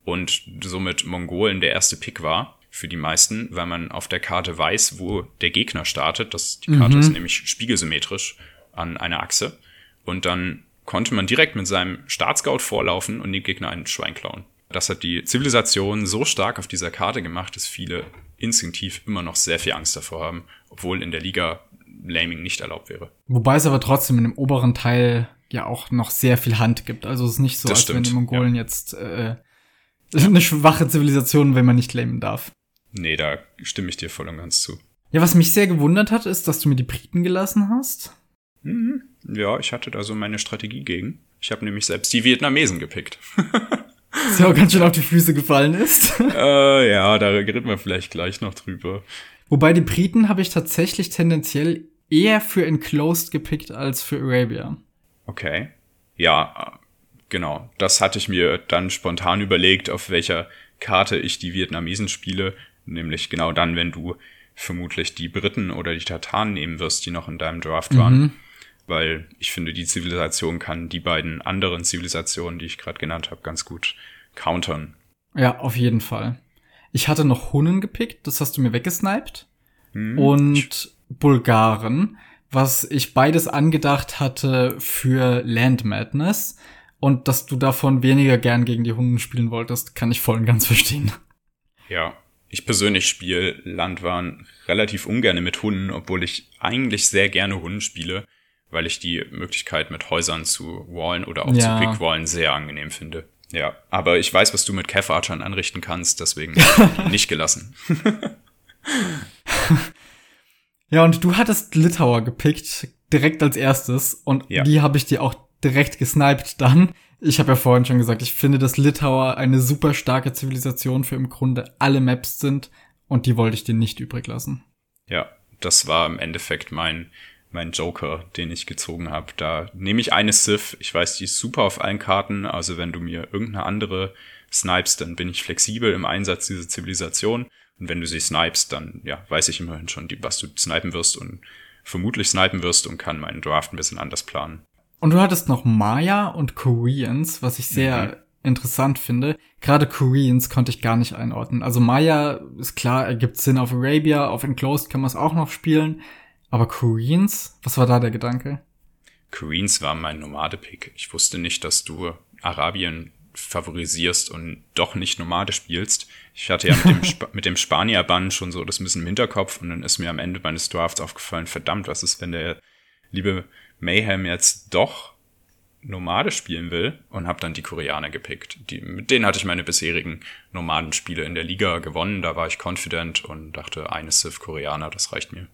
B: und somit Mongolen der erste Pick war für die meisten, weil man auf der Karte weiß, wo der Gegner startet. Das, die Karte mhm. ist nämlich spiegelsymmetrisch an einer Achse. Und dann konnte man direkt mit seinem Startscout vorlaufen und dem Gegner einen Schwein klauen. Das hat die Zivilisation so stark auf dieser Karte gemacht, dass viele instinktiv immer noch sehr viel Angst davor haben, obwohl in der Liga Laming nicht erlaubt wäre.
A: Wobei es aber trotzdem in dem oberen Teil ja auch noch sehr viel Hand gibt. Also es ist nicht so, das als stimmt, wenn die Mongolen ja. jetzt äh, eine schwache Zivilisation, wenn man nicht lamen darf.
B: Nee, da stimme ich dir voll und ganz zu.
A: Ja, was mich sehr gewundert hat, ist, dass du mir die Briten gelassen hast.
B: Mhm. Ja, ich hatte da so meine Strategie gegen. Ich habe nämlich selbst die Vietnamesen gepickt.
A: Was ja auch ganz schön auf die Füße gefallen ist.
B: äh, ja, da reden wir vielleicht gleich noch drüber.
A: Wobei die Briten habe ich tatsächlich tendenziell eher für Enclosed gepickt als für Arabia.
B: Okay. Ja, genau. Das hatte ich mir dann spontan überlegt, auf welcher Karte ich die Vietnamesen spiele. Nämlich genau dann, wenn du vermutlich die Briten oder die Tataren nehmen wirst, die noch in deinem Draft waren. Mhm. Weil ich finde, die Zivilisation kann die beiden anderen Zivilisationen, die ich gerade genannt habe, ganz gut countern.
A: Ja, auf jeden Fall. Ich hatte noch Hunnen gepickt, das hast du mir weggesniped. Hm. Und Bulgaren, was ich beides angedacht hatte für Land Madness. Und dass du davon weniger gern gegen die Hunden spielen wolltest, kann ich voll und ganz verstehen.
B: Ja, ich persönlich spiele Landwahn relativ ungern mit Hunden, obwohl ich eigentlich sehr gerne Hunden spiele, weil ich die Möglichkeit mit Häusern zu wallen oder auch ja. zu pickwallen sehr angenehm finde. Ja, aber ich weiß, was du mit Cav Archern anrichten kannst, deswegen nicht gelassen.
A: ja, und du hattest Litauer gepickt, direkt als erstes, und ja. die habe ich dir auch direkt gesniped dann. Ich habe ja vorhin schon gesagt, ich finde, dass Litauer eine super starke Zivilisation für im Grunde alle Maps sind, und die wollte ich dir nicht übrig lassen.
B: Ja, das war im Endeffekt mein mein Joker, den ich gezogen habe. Da nehme ich eine Sith. Ich weiß, die ist super auf allen Karten. Also wenn du mir irgendeine andere snipes, dann bin ich flexibel im Einsatz dieser Zivilisation. Und wenn du sie snipest, dann ja, weiß ich immerhin schon, was du snipen wirst und vermutlich snipen wirst und kann meinen Draft ein bisschen anders planen.
A: Und du hattest noch Maya und Koreans, was ich sehr mhm. interessant finde. Gerade Koreans konnte ich gar nicht einordnen. Also Maya ist klar, ergibt Sinn auf Arabia, auf Enclosed kann man es auch noch spielen. Aber Koreans? Was war da der Gedanke?
B: Koreans war mein Nomade-Pick. Ich wusste nicht, dass du Arabien favorisierst und doch nicht Nomade spielst. Ich hatte ja mit dem, Sp mit dem Spanier-Bann schon so das ein bisschen im Hinterkopf und dann ist mir am Ende meines Drafts aufgefallen, verdammt, was ist, wenn der liebe Mayhem jetzt doch Nomade spielen will und habe dann die Koreaner gepickt. Die, mit denen hatte ich meine bisherigen Nomadenspiele in der Liga gewonnen. Da war ich confident und dachte, eine Sith Koreaner, das reicht mir.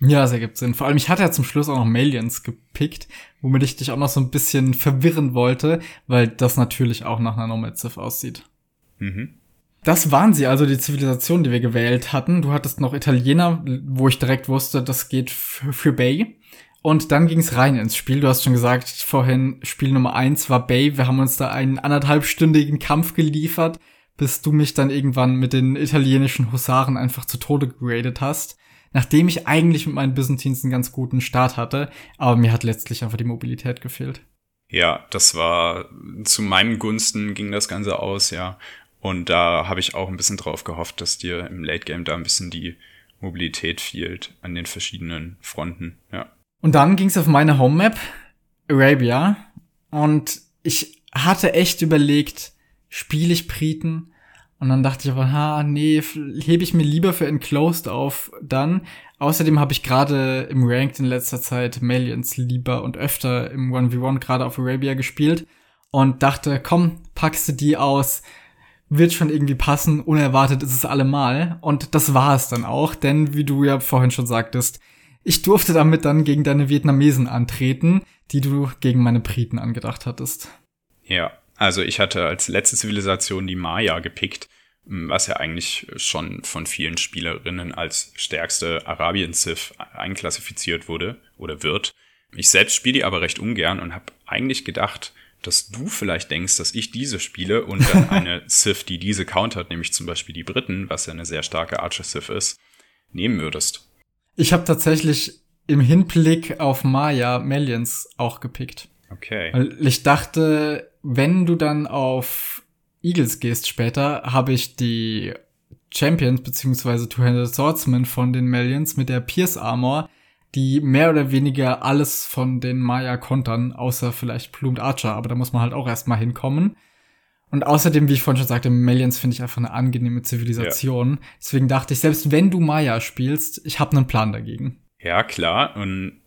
A: Ja, das ergibt Sinn. Vor allem, ich hatte ja zum Schluss auch noch Malians gepickt, womit ich dich auch noch so ein bisschen verwirren wollte, weil das natürlich auch nach einer Nomad Civ aussieht. Mhm. Das waren sie also, die Zivilisationen, die wir gewählt hatten. Du hattest noch Italiener, wo ich direkt wusste, das geht für Bay. Und dann ging's rein ins Spiel. Du hast schon gesagt, vorhin Spiel Nummer eins war Bay. Wir haben uns da einen anderthalbstündigen Kampf geliefert, bis du mich dann irgendwann mit den italienischen Husaren einfach zu Tode geradet hast nachdem ich eigentlich mit meinen Byzantines einen ganz guten Start hatte, aber mir hat letztlich einfach die Mobilität gefehlt.
B: Ja, das war zu meinem Gunsten ging das Ganze aus, ja. Und da habe ich auch ein bisschen drauf gehofft, dass dir im Late Game da ein bisschen die Mobilität fehlt an den verschiedenen Fronten, ja.
A: Und dann ging es auf meine Home Map, Arabia, und ich hatte echt überlegt, spiele ich Briten Und dann dachte ich aber, ha, nee, hebe ich mir lieber für Enclosed auf dann. Außerdem habe ich gerade im Ranked in letzter Zeit Malians lieber und öfter im 1v1 gerade auf Arabia gespielt und dachte, komm, packst du die aus, wird schon irgendwie passen, unerwartet ist es allemal. Und das war es dann auch, denn wie du ja vorhin schon sagtest, ich durfte damit dann gegen deine Vietnamesen antreten, die du gegen meine Briten angedacht hattest.
B: Ja, also ich hatte als letzte Zivilisation die Maya gepickt, was ja eigentlich schon von vielen Spielerinnen als stärkste Arabien-Civ einklassifiziert wurde oder wird. Ich selbst spiele die aber recht ungern und habe eigentlich gedacht, dass du vielleicht denkst, dass ich diese spiele und dann eine Civ, die diese countert, nämlich zum Beispiel die Briten, was ja eine sehr starke Archer-Civ ist, nehmen würdest.
A: Ich habe tatsächlich im Hinblick auf Maya Melians auch gepickt.
B: Okay.
A: Weil ich dachte, wenn du dann auf Eagles gehst später, habe ich die Champions beziehungsweise Two-Handed Swordsman von den Melians mit der Pierce Armor, die mehr oder weniger alles von den Maya kontern, außer vielleicht Plumed Archer, aber da muss man halt auch erstmal hinkommen. Und außerdem, wie ich vorhin schon sagte, Melians finde ich einfach eine angenehme Zivilisation. Ja. Deswegen dachte ich, selbst wenn du Maya spielst, ich habe einen Plan dagegen.
B: Ja, klar. Und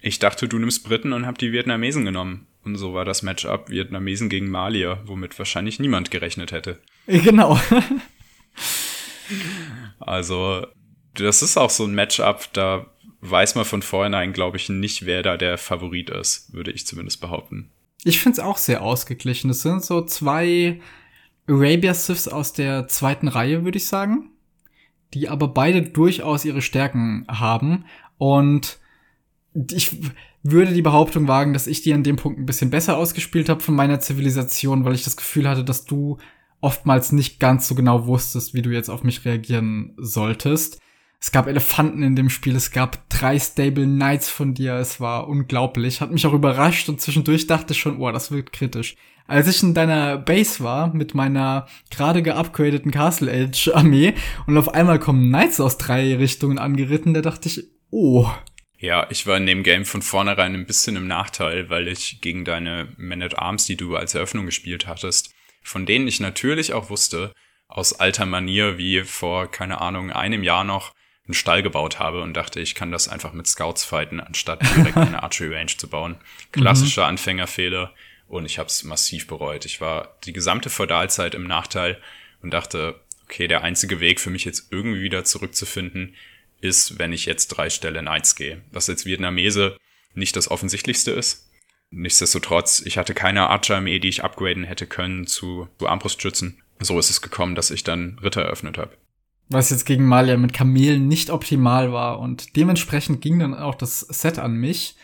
B: ich dachte, du nimmst Briten und hab die Vietnamesen genommen. Und so war das Matchup Vietnamesen gegen Malier, womit wahrscheinlich niemand gerechnet hätte.
A: Genau.
B: also, das ist auch so ein Matchup, da weiß man von vornherein, glaube ich, nicht, wer da der Favorit ist, würde ich zumindest behaupten.
A: Ich finde es auch sehr ausgeglichen. Es sind so zwei Arabia Siths aus der zweiten Reihe, würde ich sagen, die aber beide durchaus ihre Stärken haben. Und ich würde die Behauptung wagen, dass ich die an dem Punkt ein bisschen besser ausgespielt habe von meiner Zivilisation, weil ich das Gefühl hatte, dass du oftmals nicht ganz so genau wusstest, wie du jetzt auf mich reagieren solltest. Es gab Elefanten in dem Spiel, es gab drei Stable Knights von dir, es war unglaublich. Hat mich auch überrascht und zwischendurch dachte ich schon, oh, das wird kritisch. Als ich in deiner Base war mit meiner gerade geupgradeten Castle Age Armee und auf einmal kommen Knights aus drei Richtungen angeritten, da dachte ich, oh.
B: Ja, ich war in dem Game von vornherein ein bisschen im Nachteil, weil ich gegen deine Man at Arms, die du als Eröffnung gespielt hattest, von denen ich natürlich auch wusste, aus alter Manier wie vor, keine Ahnung, einem Jahr noch, einen Stall gebaut habe und dachte, ich kann das einfach mit Scouts fighten, anstatt direkt eine Archery Range zu bauen. Klassischer mhm. Anfängerfehler und ich habe es massiv bereut. Ich war die gesamte Feudalzeit im Nachteil und dachte, okay, der einzige Weg für mich jetzt irgendwie wieder zurückzufinden, ist, wenn ich jetzt drei Stelle Knights gehe. Was jetzt Vietnamese nicht das offensichtlichste ist. Nichtsdestotrotz, ich hatte keine Archer-Armee, die ich upgraden hätte können zu, zu Armbrustschützen. So ist es gekommen, dass ich dann Ritter eröffnet habe
A: was jetzt gegen Malia mit Kamelen nicht optimal war. Und dementsprechend ging dann auch das Set an mich.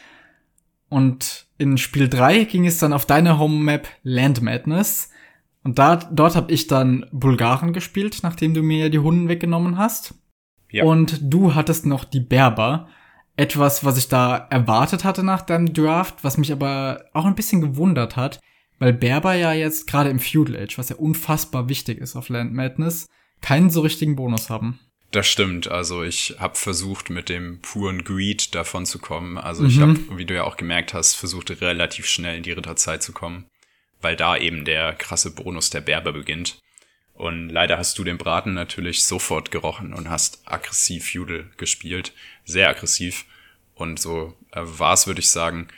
A: Und in Spiel 3 ging es dann auf deine Home Map Land Madness. Und da, dort habe ich dann Bulgaren gespielt, nachdem du mir die Hunden weggenommen hast. Ja. Und du hattest noch die Berber. Etwas, was ich da erwartet hatte nach deinem Draft, was mich aber auch ein bisschen gewundert hat, weil Berber ja jetzt gerade im Feudal Age, was ja unfassbar wichtig ist auf Land Madness, keinen so richtigen Bonus haben.
B: Das stimmt. Also ich habe versucht, mit dem puren Greed davon zu kommen. Also mhm. ich habe, wie du ja auch gemerkt hast, versucht, relativ schnell in die Ritterzeit zu kommen, weil da eben der krasse Bonus der Berber beginnt. Und leider hast du den Braten natürlich sofort gerochen und hast aggressiv Feudal gespielt. Sehr aggressiv. Und so äh, war es, würde ich sagen,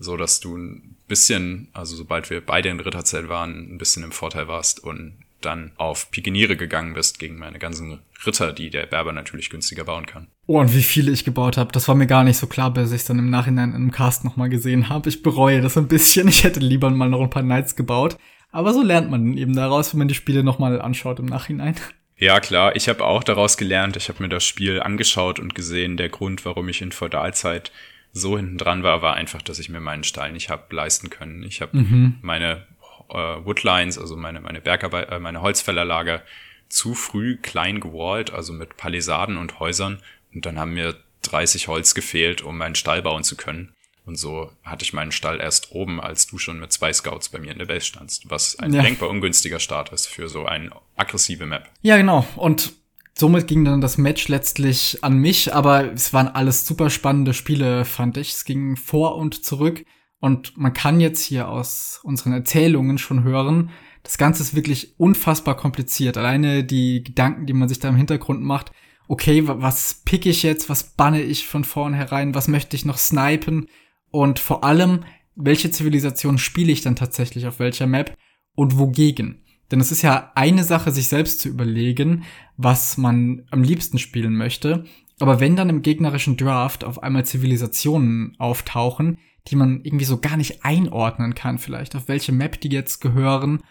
B: so dass du ein bisschen, also sobald wir beide in Ritterzeit waren, ein bisschen im Vorteil warst und dann auf Pikeniere gegangen bist gegen meine ganzen Ritter, die der Berber natürlich günstiger bauen kann.
A: Oh, und wie viele ich gebaut habe, das war mir gar nicht so klar, bis ich es dann im Nachhinein im Cast nochmal gesehen habe. Ich bereue das ein bisschen. Ich hätte lieber mal noch ein paar Knights gebaut. Aber so lernt man eben daraus, wenn man die Spiele nochmal anschaut im Nachhinein.
B: Ja, klar. Ich habe auch daraus gelernt. Ich habe mir das Spiel angeschaut und gesehen, der Grund, warum ich in Feudalzeit so hinten dran war, war einfach, dass ich mir meinen Stall nicht hab leisten können. Ich habe mhm. meine äh, Woodlines, also meine, meine Bergarbeit, äh, meine Holzfällerlager zu früh klein gewallt, also mit Palisaden und Häusern. Und dann haben mir 30 Holz gefehlt, um meinen Stall bauen zu können. Und so hatte ich meinen Stall erst oben, als du schon mit zwei Scouts bei mir in der Base standst, was ein ja. denkbar ungünstiger Start ist für so eine aggressive Map.
A: Ja, genau. Und somit ging dann das Match letztlich an mich, aber es waren alles super spannende Spiele, fand ich. Es ging vor und zurück. Und man kann jetzt hier aus unseren Erzählungen schon hören, Das Ganze ist wirklich unfassbar kompliziert. Alleine die Gedanken, die man sich da im Hintergrund macht. Okay, was pick ich jetzt? Was banne ich von vornherein? Was möchte ich noch snipen? Und vor allem, welche Zivilisation spiele ich dann tatsächlich auf welcher Map und wogegen? Denn es ist ja eine Sache, sich selbst zu überlegen, was man am liebsten spielen möchte. Aber wenn dann im gegnerischen Draft auf einmal Zivilisationen auftauchen, die man irgendwie so gar nicht einordnen kann, vielleicht auf welche Map die jetzt gehören,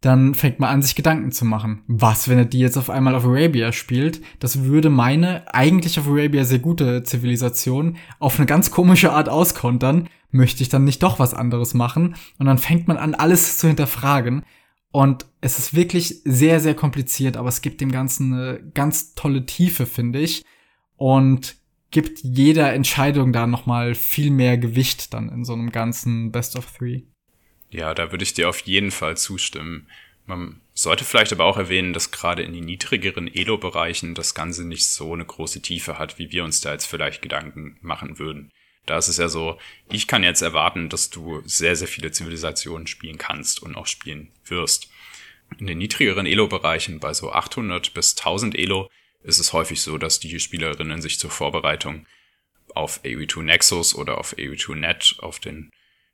A: dann fängt man an, sich Gedanken zu machen. Was, wenn er die jetzt auf einmal auf Arabia spielt? Das würde meine eigentlich auf Arabia sehr gute Zivilisation auf eine ganz komische Art auskontern. Möchte ich dann nicht doch was anderes machen? Und dann fängt man an, alles zu hinterfragen. Und es ist wirklich sehr, sehr kompliziert, aber es gibt dem Ganzen eine ganz tolle Tiefe, finde ich. Und gibt jeder Entscheidung da nochmal viel mehr Gewicht dann in so einem ganzen Best of Three.
B: Ja, da würde ich dir auf jeden Fall zustimmen. Man sollte vielleicht aber auch erwähnen, dass gerade in den niedrigeren Elo-Bereichen das Ganze nicht so eine große Tiefe hat, wie wir uns da jetzt vielleicht Gedanken machen würden. Da ist es ja so, ich kann jetzt erwarten, dass du sehr, sehr viele Zivilisationen spielen kannst und auch spielen wirst. In den niedrigeren Elo-Bereichen, bei so 800 bis 1000 Elo, ist es häufig so, dass die Spielerinnen sich zur Vorbereitung auf AU2 Nexus oder auf AU2Net auf den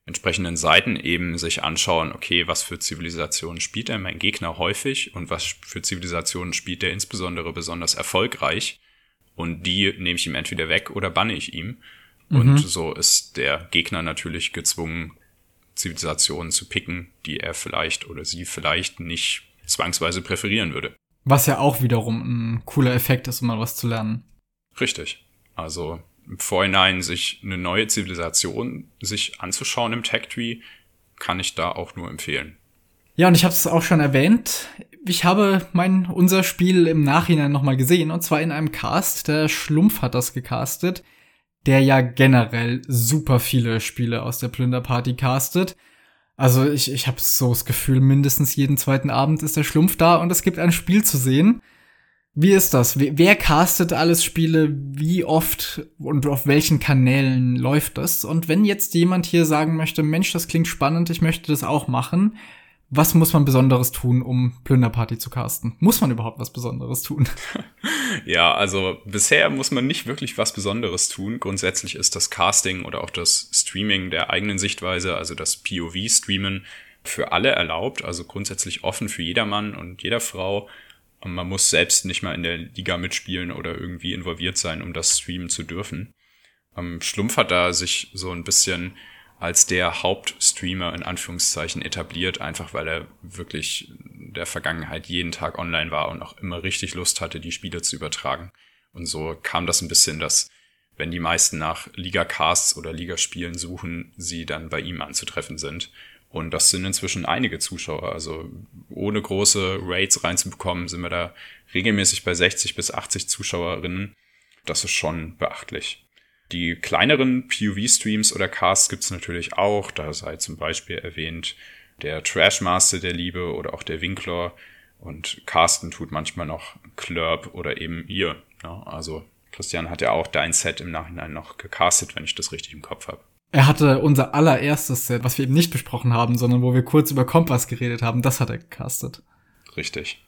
B: entsprechenden Seiten eben sich anschauen, okay, was für Zivilisationen spielt denn mein Gegner häufig und was für Zivilisationen spielt er insbesondere besonders erfolgreich und die nehme ich ihm entweder weg oder banne ich ihm. Mhm. Und so ist der Gegner natürlich gezwungen, Zivilisationen zu picken, die er vielleicht oder sie vielleicht nicht zwangsweise präferieren würde.
A: Was ja auch wiederum ein cooler Effekt ist, um mal was zu lernen.
B: Richtig. Also im Vorhinein sich eine neue Zivilisation sich anzuschauen im Tech Tree, kann ich da auch nur empfehlen.
A: Ja, und ich habe es auch schon erwähnt. Ich habe mein unser Spiel im Nachhinein nochmal gesehen und zwar in einem Cast. Der Schlumpf hat das gecastet, der ja generell super viele Spiele aus der Plünderparty castet. Also ich, ich habe so das Gefühl, mindestens jeden zweiten Abend ist der Schlumpf da und es gibt ein Spiel zu sehen. Wie ist das? Wer castet alles Spiele? Wie oft und auf welchen Kanälen läuft das? Und wenn jetzt jemand hier sagen möchte, Mensch, das klingt spannend, ich möchte das auch machen, was muss man Besonderes tun, um Plünderparty zu casten? Muss man überhaupt was Besonderes tun?
B: Ja, also bisher muss man nicht wirklich was Besonderes tun. Grundsätzlich ist das Casting oder auch das Streaming der eigenen Sichtweise, also das POV-Streamen, für alle erlaubt, also grundsätzlich offen für jedermann und jeder Frau. Und man muss selbst nicht mal in der Liga mitspielen oder irgendwie involviert sein, um das streamen zu dürfen. Ähm, Schlumpf hat da sich so ein bisschen als der Hauptstreamer in Anführungszeichen etabliert, einfach weil er wirklich der Vergangenheit jeden Tag online war und auch immer richtig Lust hatte, die Spiele zu übertragen. Und so kam das ein bisschen, dass wenn die meisten nach Liga-Casts oder Ligaspielen suchen, sie dann bei ihm anzutreffen sind. Und das sind inzwischen einige Zuschauer. Also ohne große Raids reinzubekommen, sind wir da regelmäßig bei 60 bis 80 Zuschauerinnen. Das ist schon beachtlich. Die kleineren POV-Streams oder Casts gibt's natürlich auch. Da sei zum Beispiel erwähnt der Trashmaster der Liebe oder auch der Winkler. Und Carsten tut manchmal noch Club oder eben ihr. Ja, also Christian hat ja auch dein Set im Nachhinein noch gecastet, wenn ich das richtig im Kopf habe.
A: Er hatte unser allererstes Set, was wir eben nicht besprochen haben, sondern wo wir kurz über Kompass geredet haben, das hat er gecastet.
B: Richtig.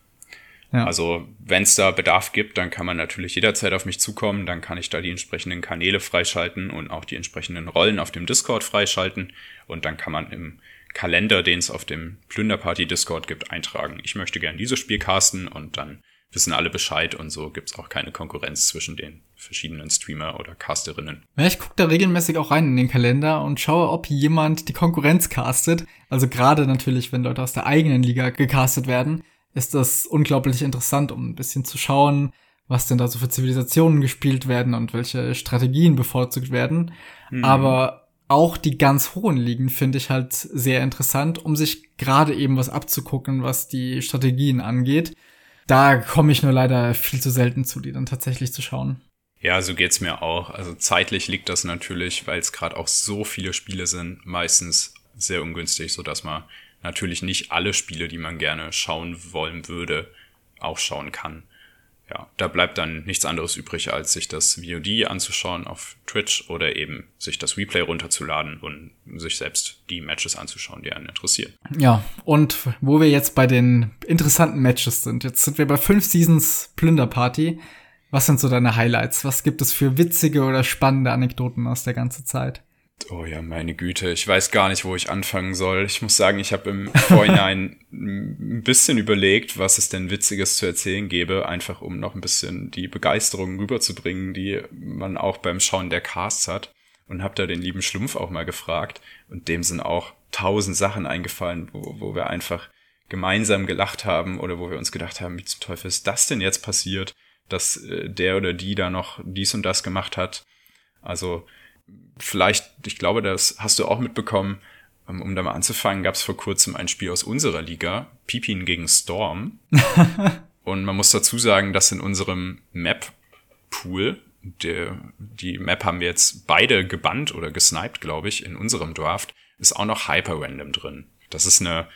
B: Ja. Also wenn es da Bedarf gibt, dann kann man natürlich jederzeit auf mich zukommen, dann kann ich da die entsprechenden Kanäle freischalten und auch die entsprechenden Rollen auf dem Discord freischalten und dann kann man im Kalender, den es auf dem Plünderparty Discord gibt, eintragen. Ich möchte gern dieses Spiel casten und dann wissen alle Bescheid und so gibt's auch keine Konkurrenz zwischen den verschiedenen Streamer oder Casterinnen.
A: Ja, ich gucke da regelmäßig auch rein in den Kalender und schaue, ob jemand die Konkurrenz castet. Also gerade natürlich, wenn Leute aus der eigenen Liga gecastet werden, ist das unglaublich interessant, um ein bisschen zu schauen, was denn da so für Zivilisationen gespielt werden und welche Strategien bevorzugt werden. Mhm. Aber auch die ganz hohen Ligen finde ich halt sehr interessant, um sich gerade eben was abzugucken, was die Strategien angeht da komme ich nur leider viel zu selten zu, die dann tatsächlich zu schauen.
B: Ja, so geht's mir auch. Also zeitlich liegt das natürlich, weil es gerade auch so viele Spiele sind, meistens sehr ungünstig, so dass man natürlich nicht alle Spiele, die man gerne schauen wollen würde, auch schauen kann. Ja, da bleibt dann nichts anderes übrig, als sich das VOD anzuschauen auf Twitch oder eben sich das Replay runterzuladen und sich selbst die Matches anzuschauen, die einen interessieren.
A: Ja, und wo wir jetzt bei den interessanten Matches sind, jetzt sind wir bei fünf Seasons Plünderparty. Was sind so deine Highlights? Was gibt es für witzige oder spannende Anekdoten aus der ganzen Zeit?
B: Oh ja, meine Güte, ich weiß gar nicht, wo ich anfangen soll. Ich muss sagen, ich habe im Vorhinein ein bisschen überlegt, was es denn Witziges zu erzählen gäbe, einfach um noch ein bisschen die Begeisterung rüberzubringen, die man auch beim Schauen der Casts hat. Und habe da den lieben Schlumpf auch mal gefragt. Und dem sind auch tausend Sachen eingefallen, wo, wo wir einfach gemeinsam gelacht haben oder wo wir uns gedacht haben, wie zum Teufel ist das denn jetzt passiert, dass äh, der oder die da noch dies und das gemacht hat. Also vielleicht, ich glaube, das hast du auch mitbekommen, ähm, um da mal anzufangen, gab es vor kurzem ein Spiel aus unserer Liga, Pipin gegen Storm. und man muss dazu sagen, dass in unserem Map-Pool, die Map haben wir jetzt beide gebannt oder gesniped, glaube ich, in unserem Draft, ist auch noch Hyper Random drin. Das ist eine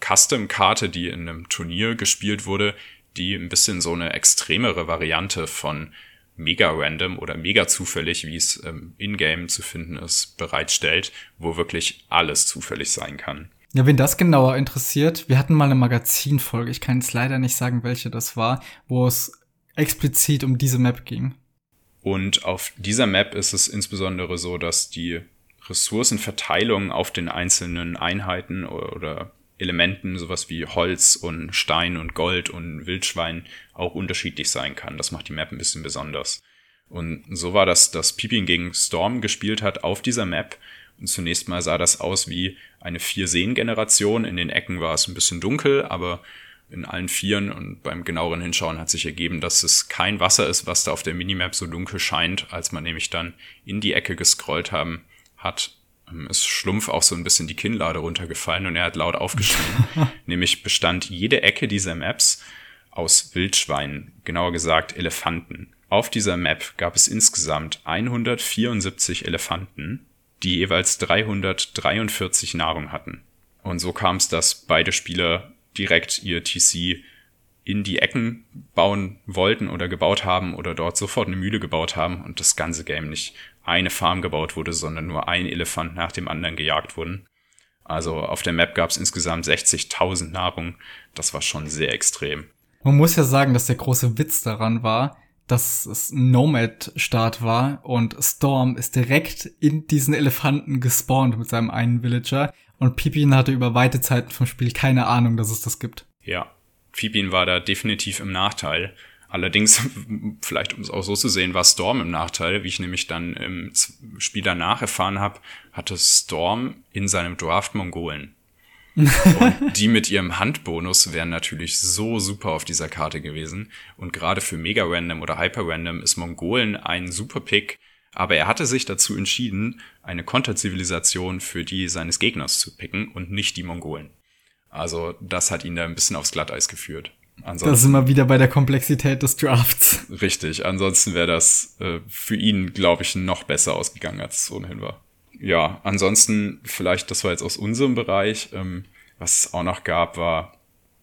B: Custom-Karte, die in einem Turnier gespielt wurde, die ein bisschen so eine extremere Variante von mega random oder mega zufällig, wie es ähm, in-game zu finden ist, bereitstellt, wo wirklich alles zufällig sein kann.
A: Ja, wen das genauer interessiert, wir hatten mal eine Magazinfolge, ich kann jetzt leider nicht sagen, welche das war, wo es explizit um diese Map ging.
B: Und auf dieser Map ist es insbesondere so, dass die Ressourcenverteilung auf den einzelnen Einheiten oder Elementen, sowas wie Holz und Stein und Gold und Wildschwein, auch unterschiedlich sein kann. Das macht die Map ein bisschen besonders. Und so war das, dass Pippin gegen Storm gespielt hat auf dieser Map. Und zunächst mal sah das aus wie eine Vier-Seen-Generation. In den Ecken war es ein bisschen dunkel, aber in allen Vieren und beim genaueren Hinschauen hat sich ergeben, dass es kein Wasser ist, was da auf der Minimap so dunkel scheint, als man nämlich dann in die Ecke gescrollt haben hat ist Schlumpf auch so ein bisschen die Kinnlade runtergefallen und er hat laut aufgeschrieben. Nämlich bestand jede Ecke dieser Maps aus Wildschweinen, genauer gesagt Elefanten. Auf dieser Map gab es insgesamt 174 Elefanten, die jeweils 343 Nahrung hatten. Und so kam es, dass beide Spieler direkt ihr TC in die Ecken bauen wollten oder gebaut haben oder dort sofort eine Mühle gebaut haben und das ganze Game nicht eine Farm gebaut wurde, sondern nur ein Elefant nach dem anderen gejagt wurden. Also auf der Map gab es insgesamt 60.000 Nahrung. Das war schon sehr extrem.
A: Man muss ja sagen, dass der große Witz daran war, dass es ein Nomad-Start war und Storm ist direkt in diesen Elefanten gespawnt mit seinem einen Villager und Pipin hatte über weite Zeiten vom Spiel keine Ahnung, dass es das gibt.
B: Ja, Pipin war da definitiv im Nachteil. Allerdings, vielleicht um es auch so zu sehen, war Storm im Nachteil. Wie ich nämlich dann im Spiel danach erfahren habe, hatte Storm in seinem Draft Mongolen. und die mit ihrem Handbonus wären natürlich so super auf dieser Karte gewesen. Und gerade für Mega Random oder Hyper Random ist Mongolen ein super Pick. Aber er hatte sich dazu entschieden, eine Konterzivilisation für die seines Gegners zu picken und nicht die Mongolen. Also das hat ihn da ein bisschen aufs Glatteis geführt.
A: Ansonsten, das sind wir wieder bei der Komplexität des Drafts.
B: Richtig, ansonsten wäre das äh, für ihn, glaube ich, noch besser ausgegangen, als es ohnehin war. Ja, ansonsten vielleicht, das war jetzt aus unserem Bereich. Ähm, was es auch noch gab, war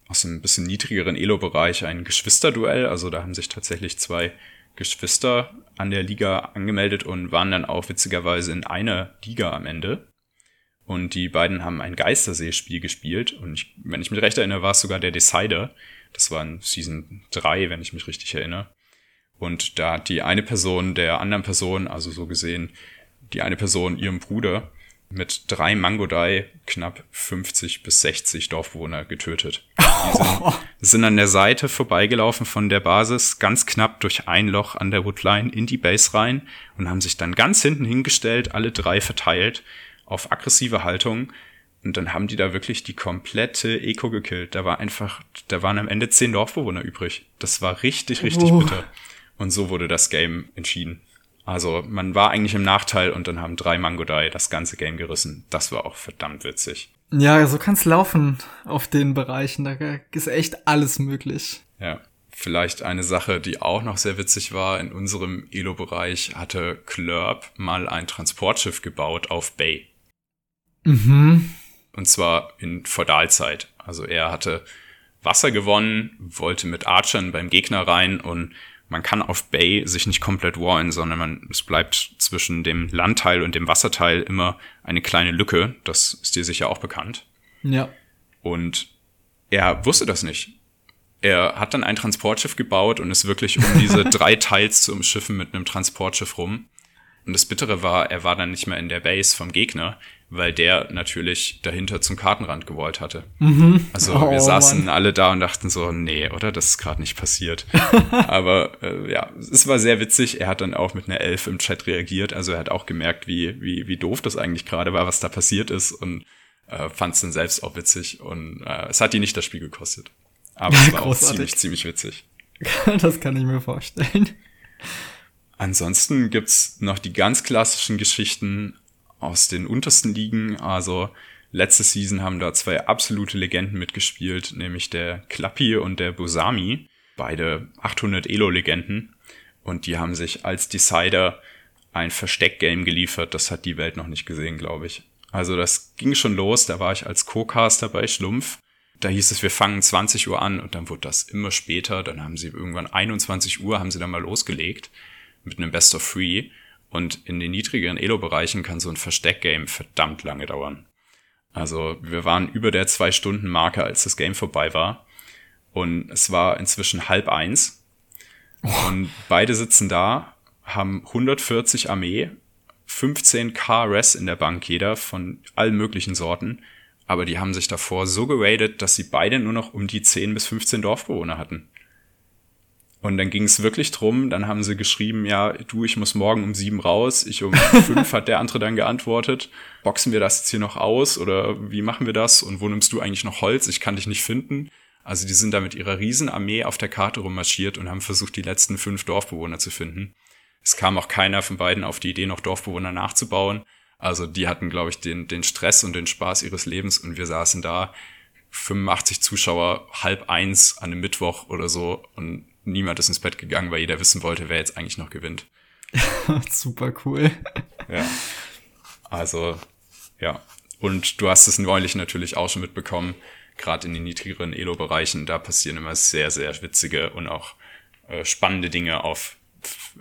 B: aus einem bisschen niedrigeren Elo-Bereich ein Geschwisterduell. Also da haben sich tatsächlich zwei Geschwister an der Liga angemeldet und waren dann auch witzigerweise in einer Liga am Ende. Und die beiden haben ein Geistersee-Spiel gespielt. Und ich, wenn ich mich recht erinnere, war es sogar der Decider. Das war in Season 3, wenn ich mich richtig erinnere. Und da hat die eine Person der anderen Person, also so gesehen, die eine Person ihrem Bruder mit drei Mangodai knapp 50 bis 60 Dorfbewohner getötet. Die sind, sind an der Seite vorbeigelaufen von der Basis, ganz knapp durch ein Loch an der Woodline in die Base rein und haben sich dann ganz hinten hingestellt, alle drei verteilt, auf aggressive Haltung und dann haben die da wirklich die komplette Eco gekillt. Da war einfach, da waren am Ende zehn Dorfbewohner übrig. Das war richtig, richtig oh. bitter. Und so wurde das Game entschieden. Also man war eigentlich im Nachteil und dann haben drei Mangodai das ganze Game gerissen. Das war auch verdammt witzig.
A: Ja, so kann's laufen auf den Bereichen. Da ist echt alles möglich.
B: Ja. Vielleicht eine Sache, die auch noch sehr witzig war. In unserem Elo-Bereich hatte Klurp mal ein Transportschiff gebaut auf Bay.
A: Mhm.
B: Und zwar in Feudalzeit. Also er hatte Wasser gewonnen, wollte mit Archern beim Gegner rein und man kann auf Bay sich nicht komplett wallen, sondern man, es bleibt zwischen dem Landteil und dem Wasserteil immer eine kleine Lücke. Das ist dir sicher auch bekannt.
A: Ja.
B: Und er wusste das nicht. Er hat dann ein Transportschiff gebaut und ist wirklich um diese drei Teils zu umschiffen mit einem Transportschiff rum. Und das Bittere war, er war dann nicht mehr in der Base vom Gegner, weil der natürlich dahinter zum Kartenrand gewollt hatte. Mhm. Also oh, wir saßen Mann. alle da und dachten so, nee, oder? Das ist gerade nicht passiert. Aber äh, ja, es war sehr witzig. Er hat dann auch mit einer Elf im Chat reagiert. Also er hat auch gemerkt, wie, wie, wie doof das eigentlich gerade war, was da passiert ist und äh, fand es dann selbst auch witzig. Und äh, es hat ihn nicht das Spiel gekostet. Aber es war auch ziemlich, ziemlich witzig.
A: das kann ich mir vorstellen.
B: Ansonsten gibt's noch die ganz klassischen Geschichten aus den untersten Ligen. Also letzte Season haben da zwei absolute Legenden mitgespielt, nämlich der Klappi und der Busami. Beide 800 Elo-Legenden. Und die haben sich als Decider ein Versteckgame geliefert. Das hat die Welt noch nicht gesehen, glaube ich. Also das ging schon los. Da war ich als Co-Caster bei Schlumpf. Da hieß es, wir fangen 20 Uhr an und dann wurde das immer später. Dann haben sie irgendwann 21 Uhr haben sie dann mal losgelegt mit einem Best of Three. Und in den niedrigeren Elo-Bereichen kann so ein Versteckgame verdammt lange dauern. Also wir waren über der Zwei-Stunden-Marke, als das Game vorbei war. Und es war inzwischen halb eins. Und beide sitzen da, haben 140 Armee, 15 K-Res in der Bank jeder von allen möglichen Sorten. Aber die haben sich davor so geradet, dass sie beide nur noch um die 10 bis 15 Dorfbewohner hatten. Und dann ging es wirklich drum, dann haben sie geschrieben, ja, du, ich muss morgen um sieben raus, ich um fünf, hat der andere dann geantwortet. Boxen wir das jetzt hier noch aus oder wie machen wir das? Und wo nimmst du eigentlich noch Holz? Ich kann dich nicht finden. Also die sind da mit ihrer Riesenarmee auf der Karte rummarschiert und haben versucht, die letzten fünf Dorfbewohner zu finden. Es kam auch keiner von beiden auf die Idee, noch Dorfbewohner nachzubauen. Also die hatten, glaube ich, den, den Stress und den Spaß ihres Lebens und wir saßen da, 85 Zuschauer, halb eins an einem Mittwoch oder so und niemand ist ins Bett gegangen, weil jeder wissen wollte, wer jetzt eigentlich noch gewinnt.
A: Super cool.
B: Ja. Also, ja. Und du hast es neulich natürlich auch schon mitbekommen, gerade in den niedrigeren Elo-Bereichen, da passieren immer sehr, sehr witzige und auch äh, spannende Dinge auf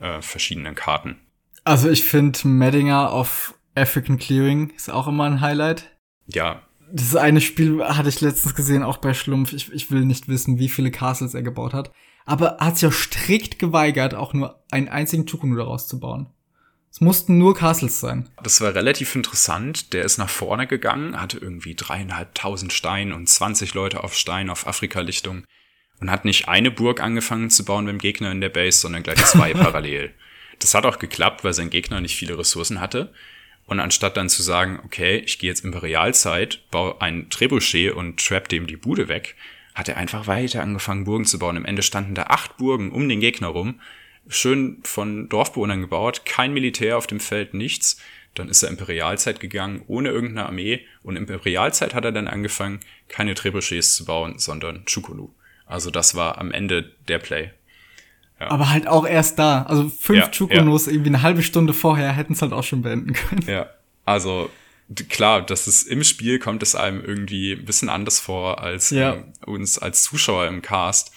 B: äh, verschiedenen Karten.
A: Also ich finde Medinger auf African Clearing ist auch immer ein Highlight.
B: Ja.
A: Das eine Spiel hatte ich letztens gesehen, auch bei Schlumpf. Ich, ich will nicht wissen, wie viele Castles er gebaut hat aber hat sich ja strikt geweigert, auch nur einen einzigen Tukunu daraus zu bauen. Es mussten nur Castles sein.
B: Das war relativ interessant. Der ist nach vorne gegangen, hatte irgendwie dreieinhalbtausend Stein und 20 Leute auf Stein auf Afrika-Lichtung und hat nicht eine Burg angefangen zu bauen beim Gegner in der Base, sondern gleich zwei parallel. Das hat auch geklappt, weil sein Gegner nicht viele Ressourcen hatte. Und anstatt dann zu sagen, okay, ich gehe jetzt Imperialzeit, baue ein Trebuchet und trap dem die Bude weg, hat er einfach weiter angefangen, Burgen zu bauen. Im Ende standen da acht Burgen um den Gegner rum, schön von Dorfbewohnern gebaut, kein Militär auf dem Feld, nichts. Dann ist er Imperialzeit gegangen, ohne irgendeine Armee. Und Imperialzeit hat er dann angefangen, keine Trebuchets zu bauen, sondern Chukulu. Also das war am Ende der Play.
A: Ja. Aber halt auch erst da. Also fünf ja, Chukunos ja. irgendwie eine halbe Stunde vorher hätten es halt auch schon beenden können.
B: Ja, also klar, das ist im Spiel kommt es einem irgendwie ein bisschen anders vor als ja. ähm, uns als Zuschauer im Cast.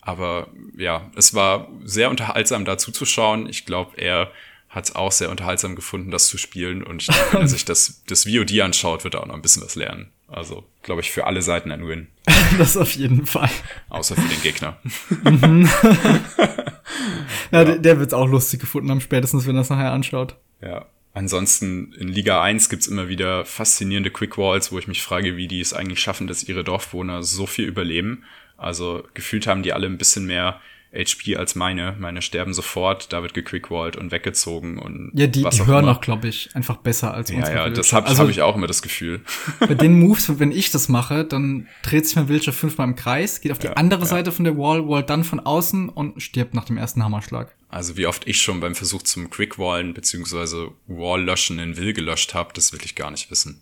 B: Aber ja, es war sehr unterhaltsam da zuzuschauen. Ich glaube, er hat es auch sehr unterhaltsam gefunden, das zu spielen. Und ich denke, wenn er sich das, das VOD anschaut, wird er auch noch ein bisschen was lernen. Also, glaube ich, für alle Seiten ein Win.
A: das auf jeden Fall.
B: Außer für den Gegner. mhm.
A: ja, der, der wird es auch lustig gefunden haben, spätestens, wenn er es nachher anschaut.
B: Ja, Ansonsten in Liga 1 gibt's immer wieder faszinierende Quickwalls, wo ich mich frage, wie die es eigentlich schaffen, dass ihre Dorfbewohner so viel überleben. Also gefühlt haben die alle ein bisschen mehr HP als meine. Meine sterben sofort, da wird gequickwallt und weggezogen und
A: Ja, die, die hören auch, glaube ich, einfach besser als
B: unsere Ja, ja, das habe also, hab ich auch immer das Gefühl.
A: Bei den Moves, wenn ich das mache, dann dreht sich mein Villager fünfmal im Kreis, geht auf die ja, andere ja. Seite von der Wall, Wall dann von außen und stirbt nach dem ersten Hammerschlag.
B: Also wie oft ich schon beim Versuch zum Quickwallen beziehungsweise Wall-Löschen in Will gelöscht habe, das will ich gar nicht wissen.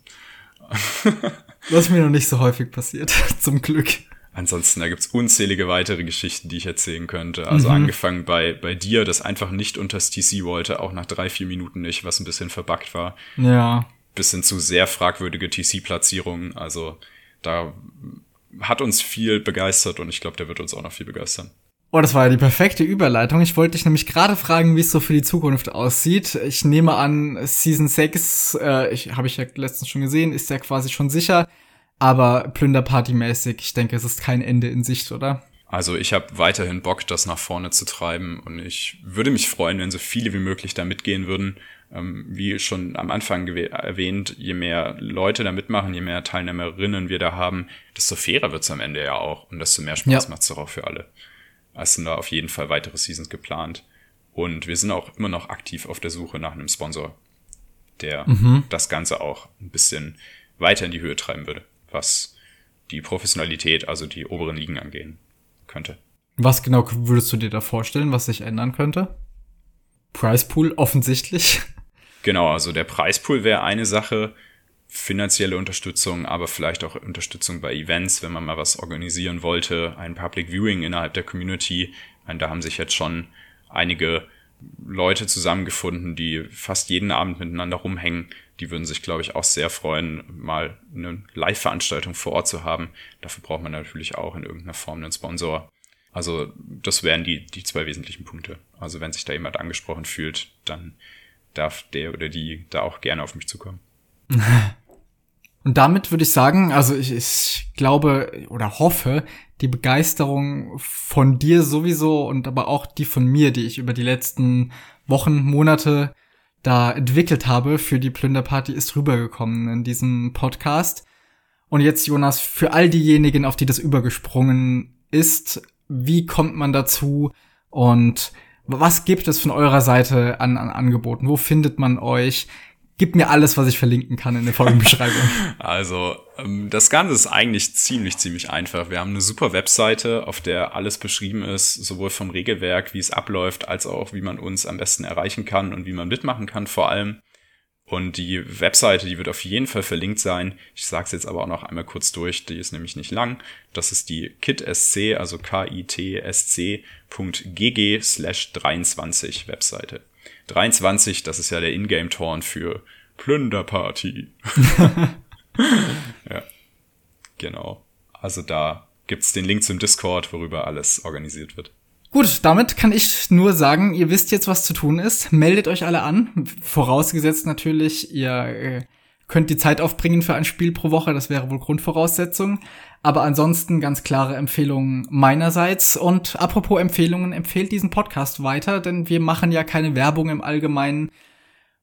A: das ist mir noch nicht so häufig passiert, zum Glück.
B: Ansonsten, da gibt's unzählige weitere Geschichten, die ich erzählen könnte. Also mhm. angefangen bei, bei dir, das einfach nicht unters TC wollte, auch nach drei, vier Minuten nicht, was ein bisschen verbuggt war.
A: Ja.
B: Bis hin zu sehr fragwürdige TC-Platzierungen. Also da hat uns viel begeistert und ich glaube, der wird uns auch noch viel begeistern.
A: Oh, das war ja die perfekte Überleitung. Ich wollte dich nämlich gerade fragen, wie es so für die Zukunft aussieht. Ich nehme an, Season 6, äh, ich, habe ich ja letztens schon gesehen, ist ja quasi schon sicher. Aber Plünderparty-mäßig, ich denke, es ist kein Ende in Sicht, oder?
B: Also ich habe weiterhin Bock, das nach vorne zu treiben und ich würde mich freuen, wenn so viele wie möglich da mitgehen würden. Ähm, wie schon am Anfang erwähnt, je mehr Leute da mitmachen, je mehr Teilnehmerinnen wir da haben, desto fairer wird's am Ende ja auch und desto mehr Spaß ja. macht's auch für alle. Es sind da auf jeden Fall weitere Seasons geplant. Und wir sind auch immer noch aktiv auf der Suche nach einem Sponsor, der mhm. das Ganze auch ein bisschen weiter in die Höhe treiben würde, was die Professionalität, also die oberen Ligen angehen könnte.
A: Was genau würdest du dir da vorstellen, was sich ändern könnte? Price Pool offensichtlich.
B: Genau, also der Preispool wäre eine Sache, finanzielle Unterstützung, aber vielleicht auch Unterstützung bei Events, wenn man mal was organisieren wollte, ein Public Viewing innerhalb der Community. Und da haben sich jetzt schon einige Leute zusammengefunden, die fast jeden Abend miteinander rumhängen. Die würden sich, glaube ich, auch sehr freuen, mal eine Live-Veranstaltung vor Ort zu haben. Dafür braucht man natürlich auch in irgendeiner Form einen Sponsor. Also das wären die, die zwei wesentlichen Punkte. Also wenn sich da jemand angesprochen fühlt, dann darf der oder die da auch gerne auf mich zukommen.
A: Und damit würde ich sagen, also ich, ich glaube oder hoffe, die Begeisterung von dir sowieso und aber auch die von mir, die ich über die letzten Wochen, Monate da entwickelt habe für die Plünderparty, ist rübergekommen in diesem Podcast. Und jetzt, Jonas, für all diejenigen, auf die das übergesprungen ist, wie kommt man dazu und was gibt es von eurer Seite an, an Angeboten? Wo findet man euch? Gib mir alles, was ich verlinken kann in der Folgenbeschreibung.
B: also, ähm, das Ganze ist eigentlich ziemlich, ziemlich einfach. Wir haben eine super Webseite, auf der alles beschrieben ist, sowohl vom Regelwerk, wie es abläuft, als auch, wie man uns am besten erreichen kann und wie man mitmachen kann vor allem. Und die Webseite, die wird auf jeden Fall verlinkt sein. Ich sage es jetzt aber auch noch einmal kurz durch, die ist nämlich nicht lang. Das ist die kitsc, also k-i-t-s-c.gg slash 23 Webseite. 23, das ist ja der Ingame-Torn für Plünderparty. ja, genau. Also da gibt's den Link zum Discord, worüber alles organisiert wird.
A: Gut, damit kann ich nur sagen, ihr wisst jetzt, was zu tun ist. Meldet euch alle an. Vorausgesetzt natürlich, ihr äh, könnt die Zeit aufbringen für ein Spiel pro Woche. Das wäre wohl Grundvoraussetzung. Aber ansonsten ganz klare Empfehlungen meinerseits. Und apropos Empfehlungen, empfehlt diesen Podcast weiter, denn wir machen ja keine Werbung im Allgemeinen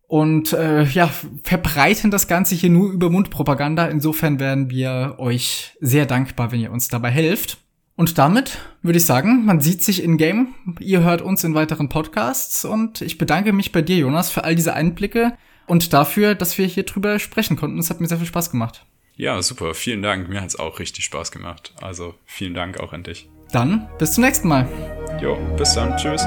A: und äh, ja, verbreiten das Ganze hier nur über Mundpropaganda. Insofern wären wir euch sehr dankbar, wenn ihr uns dabei helft. Und damit würde ich sagen, man sieht sich in Game. Ihr hört uns in weiteren Podcasts und ich bedanke mich bei dir, Jonas, für all diese Einblicke und dafür, dass wir hier drüber sprechen konnten. Es hat mir sehr viel Spaß gemacht.
B: Ja, super. Vielen Dank. Mir hat es auch richtig Spaß gemacht. Also vielen Dank auch an dich.
A: Dann bis zum nächsten Mal.
B: Jo, bis dann. Tschüss.